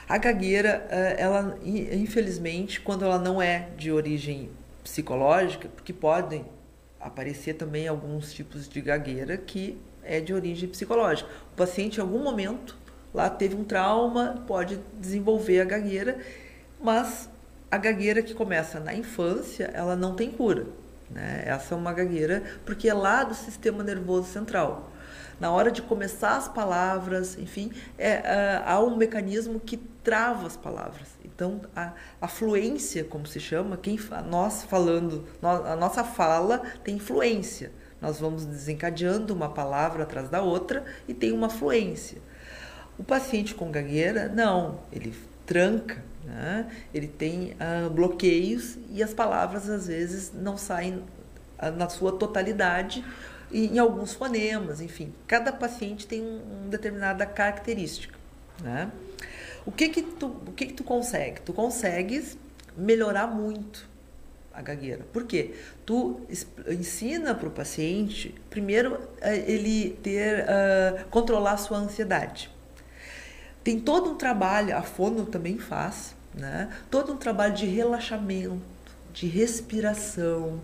A gagueira, eh, ela infelizmente, quando ela não é de origem psicológica, porque podem aparecer também alguns tipos de gagueira que é de origem psicológica. O paciente, em algum momento, lá teve um trauma, pode desenvolver a gagueira, mas a gagueira que começa na infância, ela não tem cura. Né? Essa é uma gagueira porque é lá do sistema nervoso central na hora de começar as palavras, enfim, é, é, há um mecanismo que trava as palavras. Então, a, a fluência, como se chama, quem nós falando, a nossa fala tem fluência. Nós vamos desencadeando uma palavra atrás da outra e tem uma fluência. O paciente com gagueira, não, ele tranca, né? ele tem uh, bloqueios e as palavras às vezes não saem uh, na sua totalidade em alguns fonemas, enfim. Cada paciente tem um, uma determinada característica, né? O que que tu, o que que tu consegue? Tu consegues melhorar muito a gagueira. Por quê? Tu ensina para o paciente, primeiro, ele ter, uh, controlar a sua ansiedade. Tem todo um trabalho, a fono também faz, né? Todo um trabalho de relaxamento, de respiração,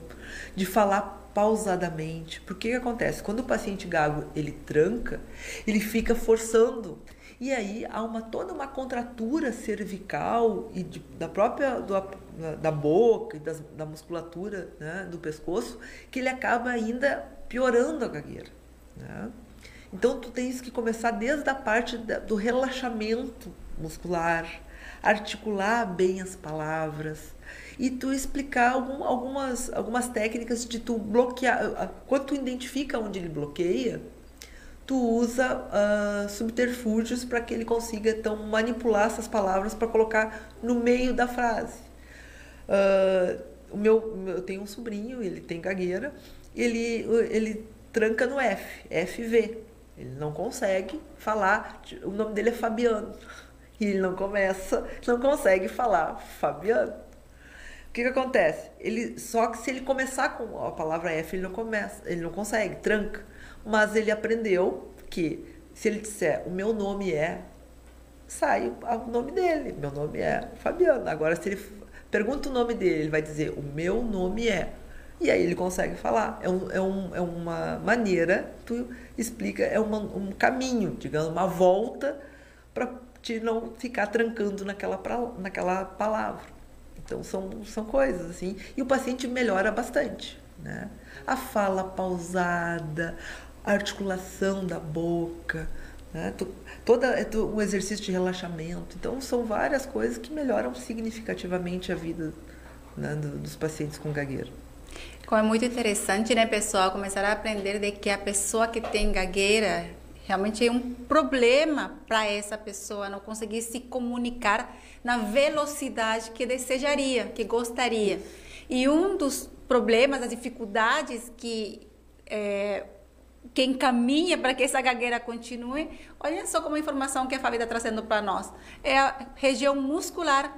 de falar pausadamente. Porque que acontece? Quando o paciente gago ele tranca, ele fica forçando. E aí há uma toda uma contratura cervical e de, da própria do, da boca e das, da musculatura né, do pescoço que ele acaba ainda piorando a gagueira. Né? Então tu tens que começar desde a parte da, do relaxamento muscular, articular bem as palavras, e tu explicar algum, algumas, algumas técnicas de tu bloquear. Quando tu identifica onde ele bloqueia, tu usa uh, subterfúgios para que ele consiga então manipular essas palavras para colocar no meio da frase. Uh, o meu, eu tenho um sobrinho, ele tem gagueira, ele, ele tranca no F, FV. Ele não consegue falar, o nome dele é Fabiano. E ele não começa, não consegue falar Fabiano. O que, que acontece? Ele só que se ele começar com a palavra F, ele não começa, ele não consegue, tranca. Mas ele aprendeu que se ele disser o meu nome é, sai o nome dele. Meu nome é Fabiano. Agora se ele pergunta o nome dele, ele vai dizer o meu nome é. E aí ele consegue falar. É, um, é, um, é uma maneira, tu explica, é uma, um caminho, digamos, uma volta para te não ficar trancando naquela, naquela palavra. Então são, são coisas assim. E o paciente melhora bastante. Né? A fala pausada, articulação da boca, né? toda é um exercício de relaxamento. Então são várias coisas que melhoram significativamente a vida né, dos pacientes com gagueira. Como é muito interessante, né, pessoal, começar a aprender de que a pessoa que tem gagueira realmente é um problema para essa pessoa não conseguir se comunicar na velocidade que desejaria, que gostaria. E um dos problemas, as dificuldades que é, que encaminha para que essa gagueira continue, olha só como a informação que a Fábio está trazendo para nós. É a região muscular,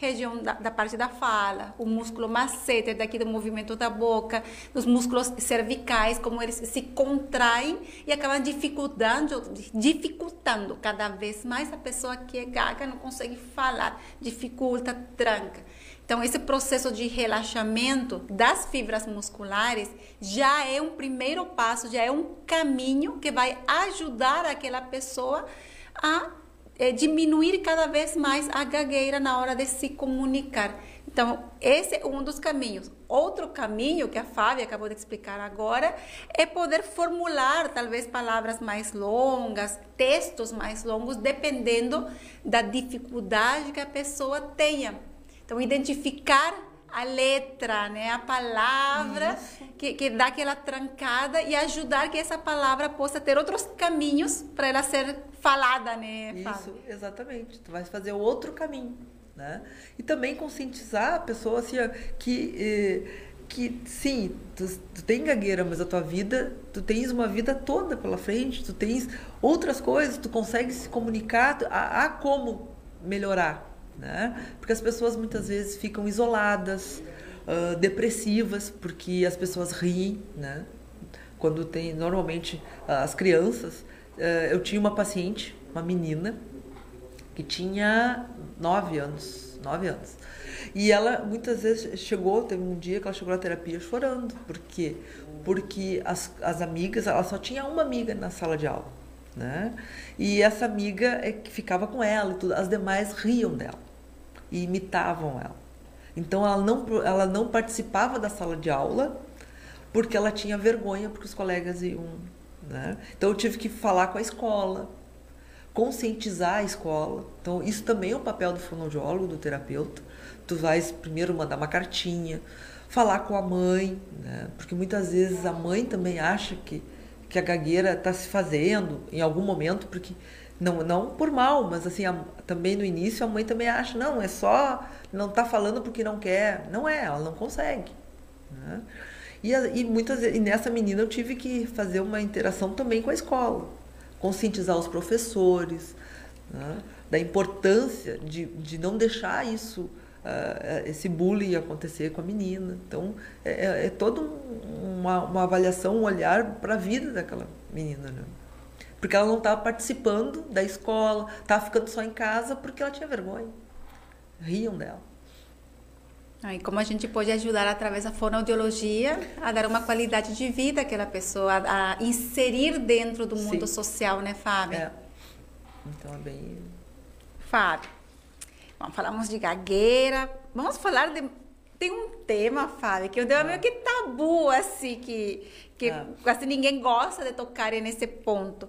região da, da, parte da fala, o músculo masseter daqui do movimento da boca, os músculos cervicais, como eles se contraem e acabam dificultando, dificultando cada vez mais a pessoa que é gaga não consegue falar, dificulta, tranca. Então, esse processo de relaxamento das fibras musculares já é um primeiro passo, já é um caminho que vai ajudar aquela pessoa a é, diminuir cada vez mais a gagueira na hora de se comunicar. Então, esse é um dos caminhos. Outro caminho que a Fábia acabou de explicar agora é poder formular talvez palavras mais longas, textos mais longos, dependendo da dificuldade que a pessoa tenha. Então, identificar a letra, né, a palavra que, que dá aquela trancada e ajudar que essa palavra possa ter outros caminhos para ela ser falada, né? Isso, exatamente. Tu vai fazer outro caminho, né? E também conscientizar a pessoa assim que eh, que sim, tu, tu tem gagueira, mas a tua vida, tu tens uma vida toda pela frente, tu tens outras coisas, tu consegue se comunicar, há, há como melhorar, né? Porque as pessoas muitas vezes ficam isoladas, uh, depressivas, porque as pessoas riem, né? Quando tem, normalmente, as crianças. Uh, eu tinha uma paciente, uma menina, que tinha nove anos, nove anos. E ela muitas vezes chegou, teve um dia que ela chegou na terapia chorando. Por quê? Porque as, as amigas, ela só tinha uma amiga na sala de aula. Né? E essa amiga é que ficava com ela e tudo, as demais riam dela e imitavam ela. Então ela não, ela não participava da sala de aula porque ela tinha vergonha porque os colegas iam. Né? Então eu tive que falar com a escola, conscientizar a escola. Então isso também é um papel do fonoaudiólogo, do terapeuta. Tu vais primeiro mandar uma cartinha, falar com a mãe, né? porque muitas vezes a mãe também acha que, que a gagueira está se fazendo em algum momento, porque não, não por mal, mas assim, a, também no início a mãe também acha, não, é só, não está falando porque não quer. Não é, ela não consegue. Né? E, e, muitas, e nessa menina eu tive que fazer uma interação também com a escola, conscientizar os professores, né? da importância de, de não deixar isso, uh, esse bullying acontecer com a menina. Então, é, é, é toda uma, uma avaliação, um olhar para a vida daquela menina. Né? Porque ela não estava participando da escola, estava ficando só em casa porque ela tinha vergonha. Riam dela. Ah, e como a gente pode ajudar através da fonoaudiologia a dar uma qualidade de vida àquela pessoa, a, inserir dentro do mundo Sim. social, né, Fábio? É. Então é bem. Fábio, bom, falamos de gagueira, vamos falar de. Tem um tema, Fábio, que eu dei meio que tabu, assim, que, que quase ninguém gosta de tocar nesse ponto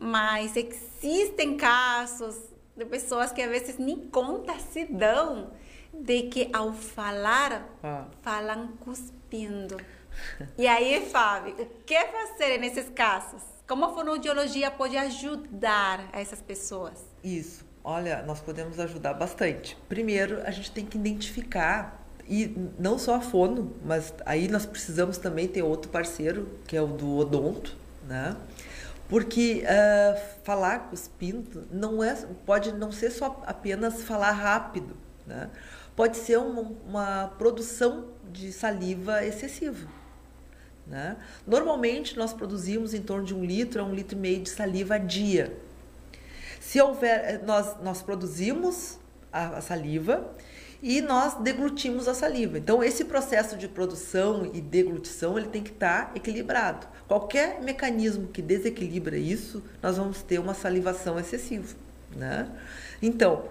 mas existem casos de pessoas que às vezes nem conta se dão de que ao falar, ah. falam cuspindo. E aí, Fábio, o que fazer nesses casos? Como a fonoaudiologia pode ajudar essas pessoas? Isso. Olha, nós podemos ajudar bastante. Primeiro, a gente tem que identificar e não só a fono, mas aí nós precisamos também ter outro parceiro, que é o do odonto, né? Porque uh, falar cuspindo não é, pode não ser só apenas falar rápido, né? pode ser uma, uma produção de saliva excessiva. Né? Normalmente nós produzimos em torno de um litro a um litro e meio de saliva a dia. Se houver, eh, nós, nós produzimos a, a saliva e nós deglutimos a saliva. Então esse processo de produção e deglutição ele tem que estar equilibrado. Qualquer mecanismo que desequilibra isso, nós vamos ter uma salivação excessiva. Né? Então,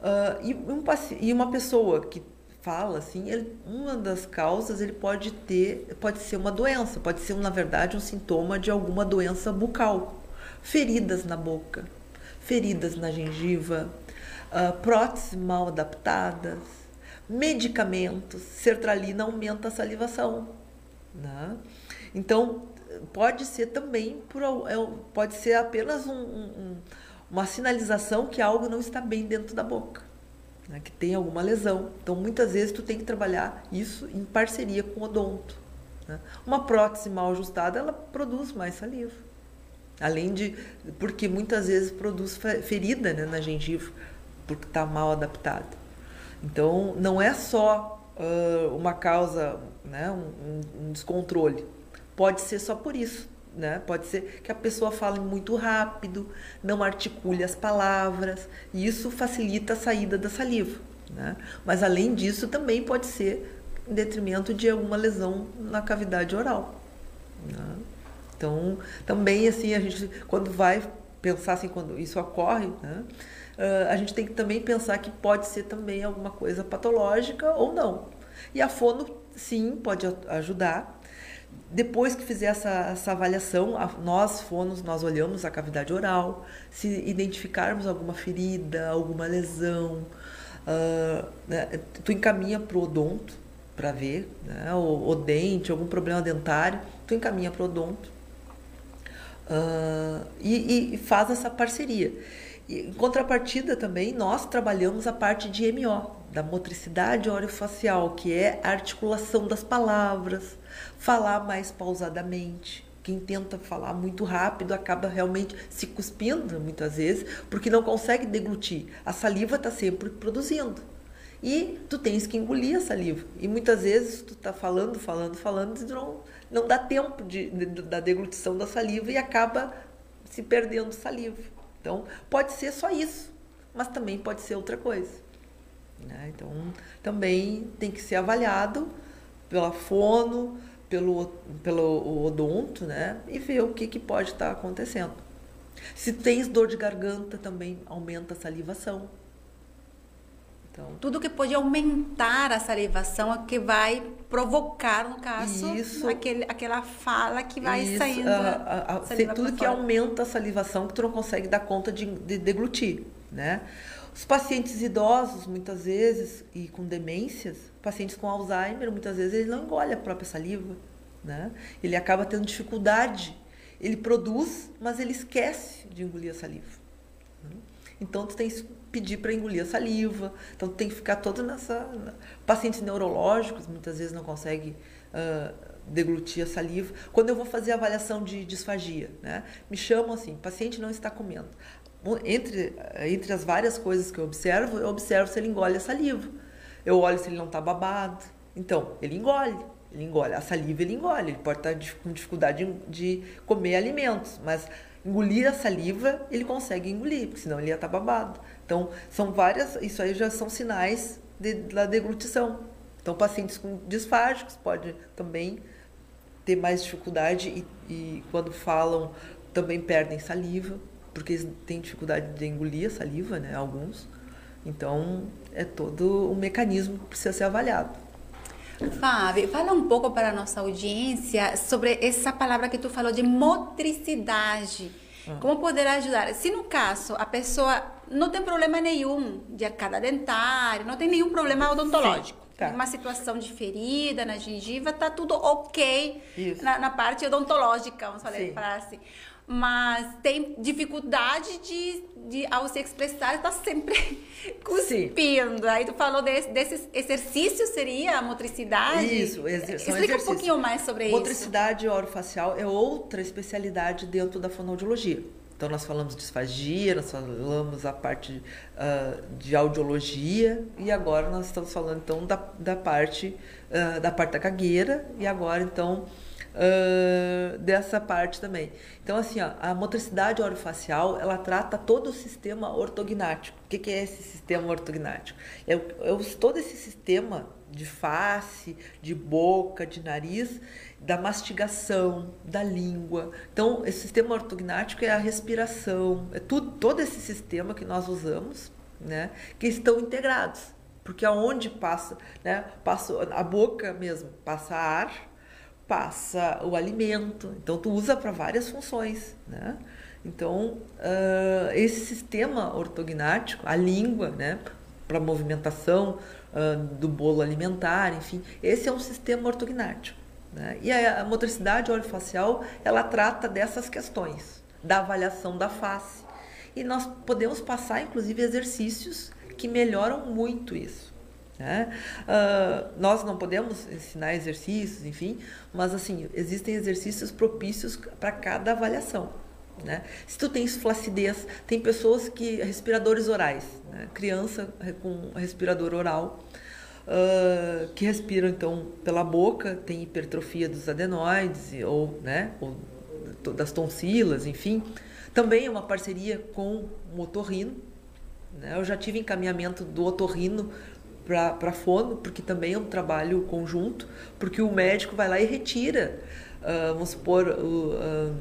uh, e, um, e, uma pessoa que fala assim, ele, uma das causas ele pode ter, pode ser uma doença, pode ser na verdade um sintoma de alguma doença bucal, feridas na boca, feridas na gengiva, uh, próteses mal adaptadas, medicamentos, sertralina aumenta a salivação, né? Então pode ser também por é pode ser apenas um, um, uma sinalização que algo não está bem dentro da boca. né, que tem alguma lesão. Então, muitas vezes, tu tem que trabalhar isso em parceria com o odonto. Né? Uma prótese mal ajustada, ela produz mais saliva. Além de, porque muitas vezes produz ferida né, na gengiva, porque está mal adaptada. Então, não é só uh, uma causa, né, um, um descontrole. Pode ser só por isso. Né? Pode ser que a pessoa fale muito rápido, não articule as palavras, e isso facilita a saída da saliva. Né? Mas além disso, também pode ser em detrimento de alguma lesão na cavidade oral. Né? Então, também assim, a gente, quando vai pensar assim, quando isso ocorre, né? Uh, a gente tem que também pensar que pode ser também alguma coisa patológica ou não. E a fono, sim, pode ajudar, depois que fizer essa, essa avaliação, nós fonos, nós olhamos a cavidade oral, se identificarmos alguma ferida, alguma lesão, uh, né, tu encaminha para o odonto para ver, né, o, o, dente, algum problema dentário, tu encaminha para o odonto uh, e, e, faz essa parceria. Em contrapartida também, nós trabalhamos a parte de MO, da motricidade orofacial, que é a articulação das palavras, falar mais pausadamente. Quem tenta falar muito rápido acaba realmente se cuspindo muitas vezes, porque não consegue deglutir. A saliva está sempre produzindo. E tu tens que engolir a saliva. E muitas vezes tu está falando, falando, falando, e não, não dá tempo de, de, da deglutição da saliva e acaba se perdendo saliva. Então, pode ser só isso, mas também pode ser outra coisa. Né? Então, também tem que ser avaliado pela fono, pelo, pelo odonto, né? E ver o que, que pode estar acontecendo. Se tens dor de garganta, também aumenta a salivação. Então, Tudo que pode aumentar a salivação é que vai provocar, no caso, isso, aquele, aquela fala que vai isso, saindo. A, a, a, tudo que aumenta a salivação que tu não consegue dar conta de, de deglutir, né? Os pacientes idosos, muitas vezes, e com demências, pacientes com Alzheimer, muitas vezes ele não engole a própria saliva, né? Ele acaba tendo dificuldade. Ele produz, mas ele esquece de engolir a saliva. Né? Então, tu que pedir para engolir a saliva. Então, tem que ficar todo nessa... Pacientes neurológicos, muitas vezes, não conseguem... Uh, deglutir a saliva. Quando eu vou fazer a avaliação de disfagia, né? Me chamam assim, paciente não está comendo entre, entre as várias coisas que eu observo, eu observo se ele engole a saliva. Eu olho se ele não está babado. Então, ele engole. Ele engole. A saliva ele engole. Ele pode estar com dificuldade de, de comer alimentos, mas engolir a saliva ele consegue engolir, porque senão ele ia estar tá babado. Então, são várias. Isso aí já são sinais de, da deglutição. Então, pacientes com disfágicos podem também ter mais dificuldade e, e quando falam também perdem saliva porque eles têm dificuldade de engolir a saliva, né? Alguns. Então, é todo um mecanismo que precisa ser avaliado. Fábio, fala um pouco para a nossa audiência sobre essa palavra que tu falou de motricidade. Ah. Como poder ajudar? Se no caso a pessoa não tem problema nenhum de arcada dentária, não tem nenhum problema odontológico. Sim, tá. Uma situação de ferida na gengiva, tá tudo ok na, na, parte odontológica, vamos falar assim mas tem dificuldade de, de ao se expressar, está sempre cuspindo. Sim. Aí tu falou desse, desses exercícios, seria a motricidade? Isso, exercício. Explica um pouquinho mais sobre motricidade isso. Motricidade orofacial é outra especialidade dentro da fonoaudiologia. Então, nós falamos de disfagia, nós falamos a parte uh, de audiologia e agora nós estamos falando, então, da, da, parte, uh, da parte da cagueira e agora, então, uh, dessa parte também. Então, assim, ó, a motricidade orofacial, ela trata todo o sistema ortognático. O que, que é esse sistema ortognático? É, é todo esse sistema de face, de boca, de nariz, da mastigação, da língua. Então, esse sistema ortognático é a respiração, é tudo, todo esse sistema que nós usamos, né, que estão integrados. Porque aonde passa, né, passa a boca mesmo, passa ar, passa o alimento. Então, tu usa para várias funções, né? Então, uh, esse sistema ortognático, a língua, né, para movimentação uh, do bolo alimentar, enfim, esse é um sistema ortognático. Né? E a, motricidade orofacial, ela trata dessas questões, da avaliação da face. E nós podemos passar, inclusive, exercícios que melhoram muito isso. Né? Uh, nós não podemos ensinar exercícios, enfim, mas assim existem exercícios propícios para cada avaliação. Né? Se tu tens flacidez, tem pessoas que respiradores orais, né? criança com respirador oral, uh, que respiram então pela boca, tem hipertrofia dos adenoides ou, né, ou das tonsilas, enfim. Também é uma parceria com o otorrino. Né? Eu já tive encaminhamento do otorrino para fono, porque também é um trabalho conjunto, porque o médico vai lá e retira, uh, vamos supor, uh,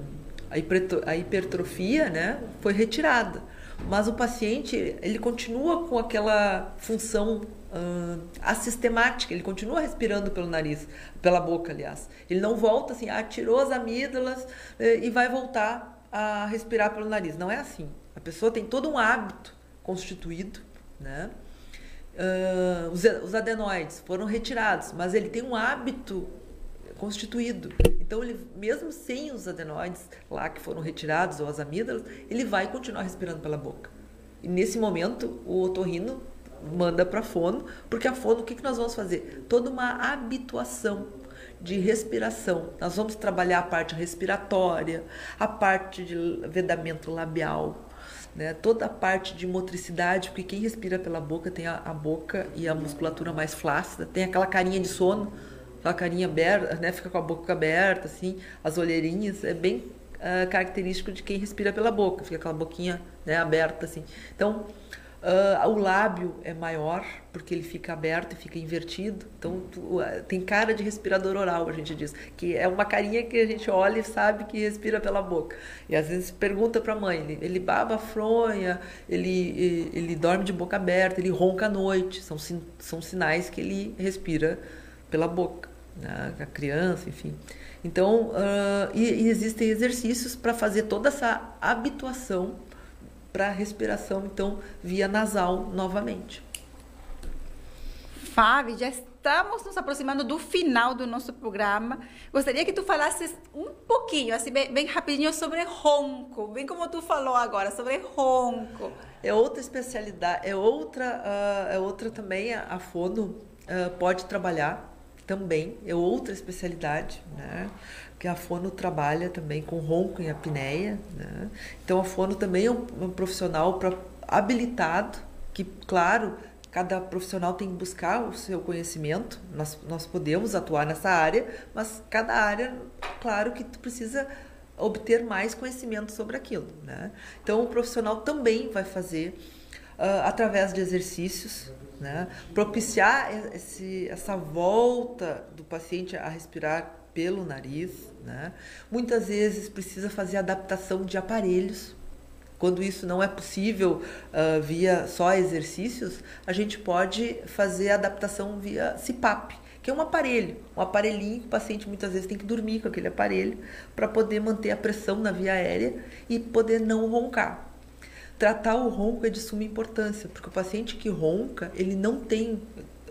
a hipertrofia né, foi retirada. Mas o paciente ele continua com aquela função uh, assistemática, ele continua respirando pelo nariz, pela boca, aliás. Ele não volta assim, ah, tirou as amígdalas eh, e vai voltar a respirar pelo nariz. Não é assim. A pessoa tem todo um hábito constituído, né? Uh, os, os adenoides foram retirados, mas ele tem um hábito constituído. Então, ele, mesmo sem os adenoides lá que foram retirados ou as amígdalas, ele vai continuar respirando pela boca. E nesse momento, o otorrino manda para a fono, porque a fono, o que, que nós vamos fazer? Toda uma habituação de respiração. Nós vamos trabalhar a parte respiratória, a parte de vedamento labial, né? toda a parte de motricidade, porque quem respira pela boca tem a, a boca e a musculatura mais flácida, tem aquela carinha de sono, aquela carinha aberta, né? fica com a boca aberta, assim, as olheirinhas, é bem uh, característico de quem respira pela boca, fica aquela boquinha né, aberta, assim. Então, Uh, o lábio é maior, porque ele fica aberto e fica invertido. Então, tu, uh, tem cara de respirador oral, a gente diz. Que é uma carinha que a gente olha e sabe que respira pela boca. E às vezes pergunta para a mãe: ele, ele baba a fronha, ele, ele dorme de boca aberta, ele ronca à noite. São, são sinais que ele respira pela boca. A criança, enfim. Então, uh, e, e existem exercícios para fazer toda essa habituação para respiração, então, via nasal novamente. Fábio, já estamos nos aproximando do final do nosso programa. Gostaria que tu falasses um pouquinho, assim, bem, bem rapidinho, sobre ronco, bem como tu falou agora, sobre ronco. É outra especialidade, é outra, uh, é outra também, a, a fono uh, pode trabalhar também, é outra especialidade, né? que a fono trabalha também com ronco em apneia. Né? Então a fono também é um, um profissional pra, habilitado, que, claro, cada profissional tem que buscar o seu conhecimento, nós, nós podemos atuar nessa área, mas cada área, claro que tu precisa obter mais conhecimento sobre aquilo. Né? Então o profissional também vai fazer uh, através de exercícios, né? propiciar esse, essa volta do paciente a respirar pelo nariz. Né? Muitas vezes precisa fazer adaptação de aparelhos. Quando isso não é possível uh, via só exercícios, a gente pode fazer adaptação via CPAP, que é um aparelho, um aparelhinho que o paciente muitas vezes tem que dormir com aquele aparelho para poder manter a pressão na via aérea e poder não roncar. Tratar o ronco é de suma importância, porque o paciente que ronca, ele não tem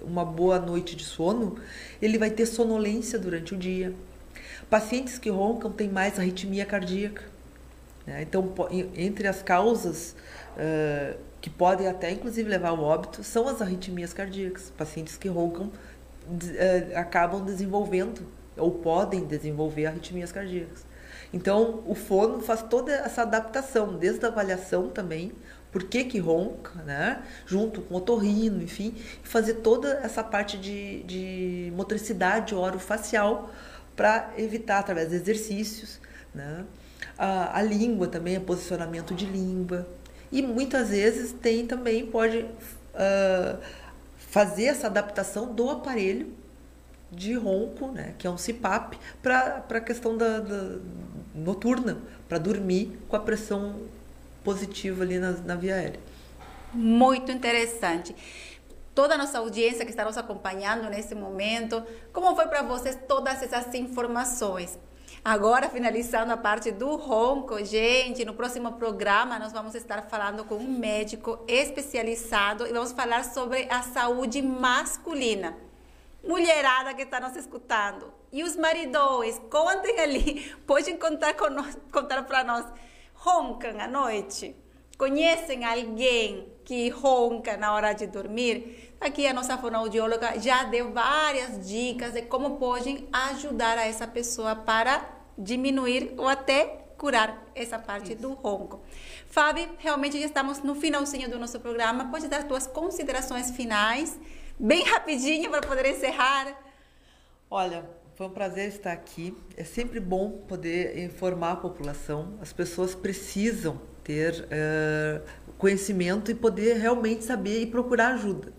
uma boa noite de sono, ele vai ter sonolência durante o dia. Pacientes que roncam têm mais arritmia cardíaca. Né? Então, entre as causas uh, que podem até inclusive levar ao óbito são as arritmias cardíacas. Pacientes que roncam uh, acabam desenvolvendo ou podem desenvolver arritmias cardíacas. Então, o fono faz toda essa adaptação, desde a avaliação também, por que, que ronca, né? junto com o otorrino, enfim, fazer toda essa parte de, de motricidade orofacial para evitar, através de exercícios, né? a, a língua também, o posicionamento de língua. E muitas vezes tem também, pode uh, fazer essa adaptação do aparelho de ronco, né, que é um CPAP, para a questão da, da noturna, para dormir com a pressão positiva ali na, na via aérea. Muito interessante. Toda a nossa audiência que está nos acompanhando nesse momento, como foi para vocês todas essas informações? Agora, finalizando a parte do ronco, gente, no próximo programa nós vamos estar falando com um médico especializado e vamos falar sobre a saúde masculina. Mulherada que está nos escutando. E os maridões, contem ali, podem contar, contar para nós roncam à noite? conhecem alguém que ronca na hora de dormir, aqui a nossa fonoaudióloga já deu várias dicas de como podem ajudar a essa pessoa para diminuir ou até curar essa parte Isso. do ronco. Fábio, realmente já estamos no finalzinho do nosso programa. Pode dar suas considerações finais, bem rapidinho para poder encerrar. Olha, foi um prazer estar aqui. É sempre bom poder informar a população. As pessoas precisam ter uh, conhecimento e poder realmente saber e procurar ajuda.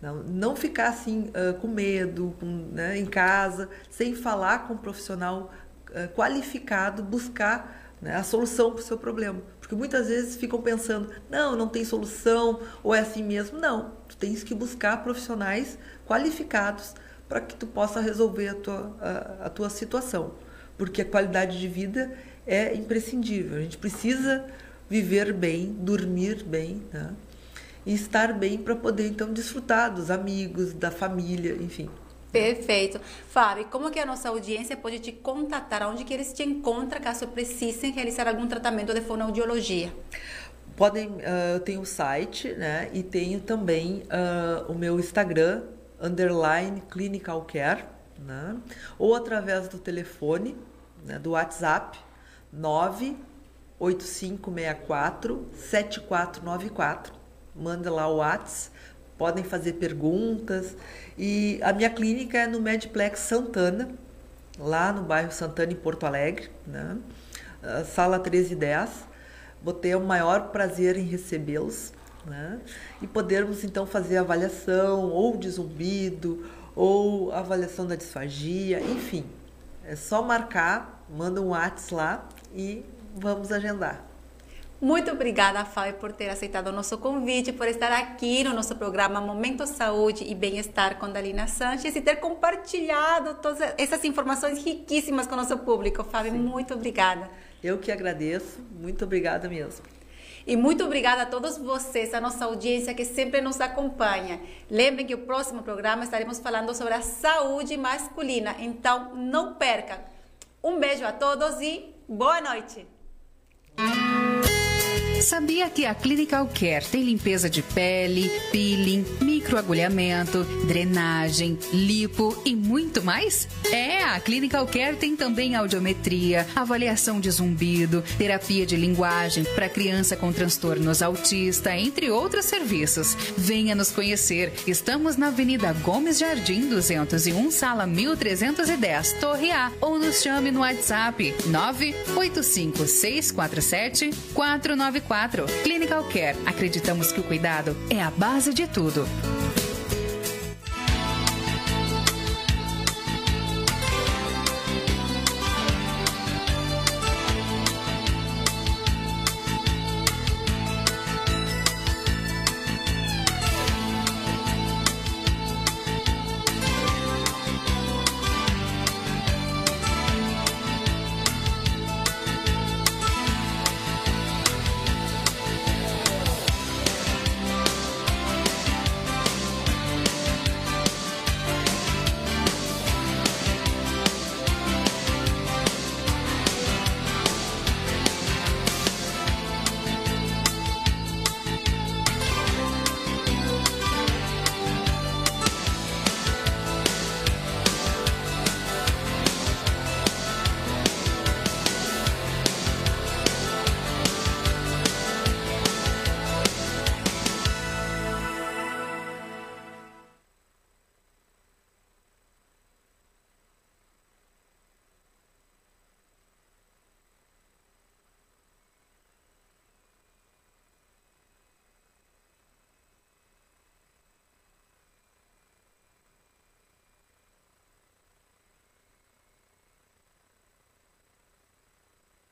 Não, não ficar assim uh, com medo, com, né, em casa, sem falar com um profissional uh, qualificado, buscar né, a solução para o seu problema. Porque muitas vezes ficam pensando, não, não tem solução, ou é assim mesmo. Não, tu tens que buscar profissionais qualificados para que tu possa resolver a tua, a, a, tua situação. Porque a qualidade de vida é imprescindível. A gente precisa viver bem, dormir bem, né? e estar bem para poder então desfrutar dos amigos, da família, enfim. Perfeito. Fábio, como que a nossa audiência pode te contatar? Onde que eles te encontram caso precisem realizar algum tratamento de fonoaudiologia? Podem, uh, eu tenho o site, né? E tenho também uh, o meu Instagram, underline clinical care, né? Ou através do telefone, né? do WhatsApp, 98564 7494. Manda lá o WhatsApp podem fazer perguntas. E a minha clínica é no Medplex Santana, lá no bairro Santana, em Porto Alegre, né? sala 1310. Vou ter o maior prazer em recebê-los né? e podermos então fazer avaliação ou de zumbido ou avaliação da disfagia, enfim. É só marcar, manda um WhatsApp lá e vamos agendar. Muito obrigada, Fábio, por ter aceitado o nosso convite, por estar aqui no nosso programa Momento Saúde e Bem-Estar com Dalina Sanches e ter compartilhado todas essas informações riquíssimas com o nosso público. Fábio, Sim. muito obrigada. Eu que agradeço, muito obrigada mesmo. E muito obrigada a todos vocês, a nossa audiência que sempre nos acompanha. Lembrem que o próximo programa estaremos falando sobre a saúde masculina, então não perca. Um beijo a todos e boa noite. Sabia que a Clinical Care tem limpeza de pele, peeling, microagulhamento, drenagem, lipo e muito mais? É, a Clinical Care tem também audiometria, avaliação de zumbido, terapia de linguagem para criança com transtornos autista, entre outros serviços. Venha nos conhecer. Estamos na Avenida Gomes Jardim 201, sala 1310, Torre A, ou nos chame no WhatsApp 985 494 Clinical Care. Acreditamos que o cuidado é a base de tudo.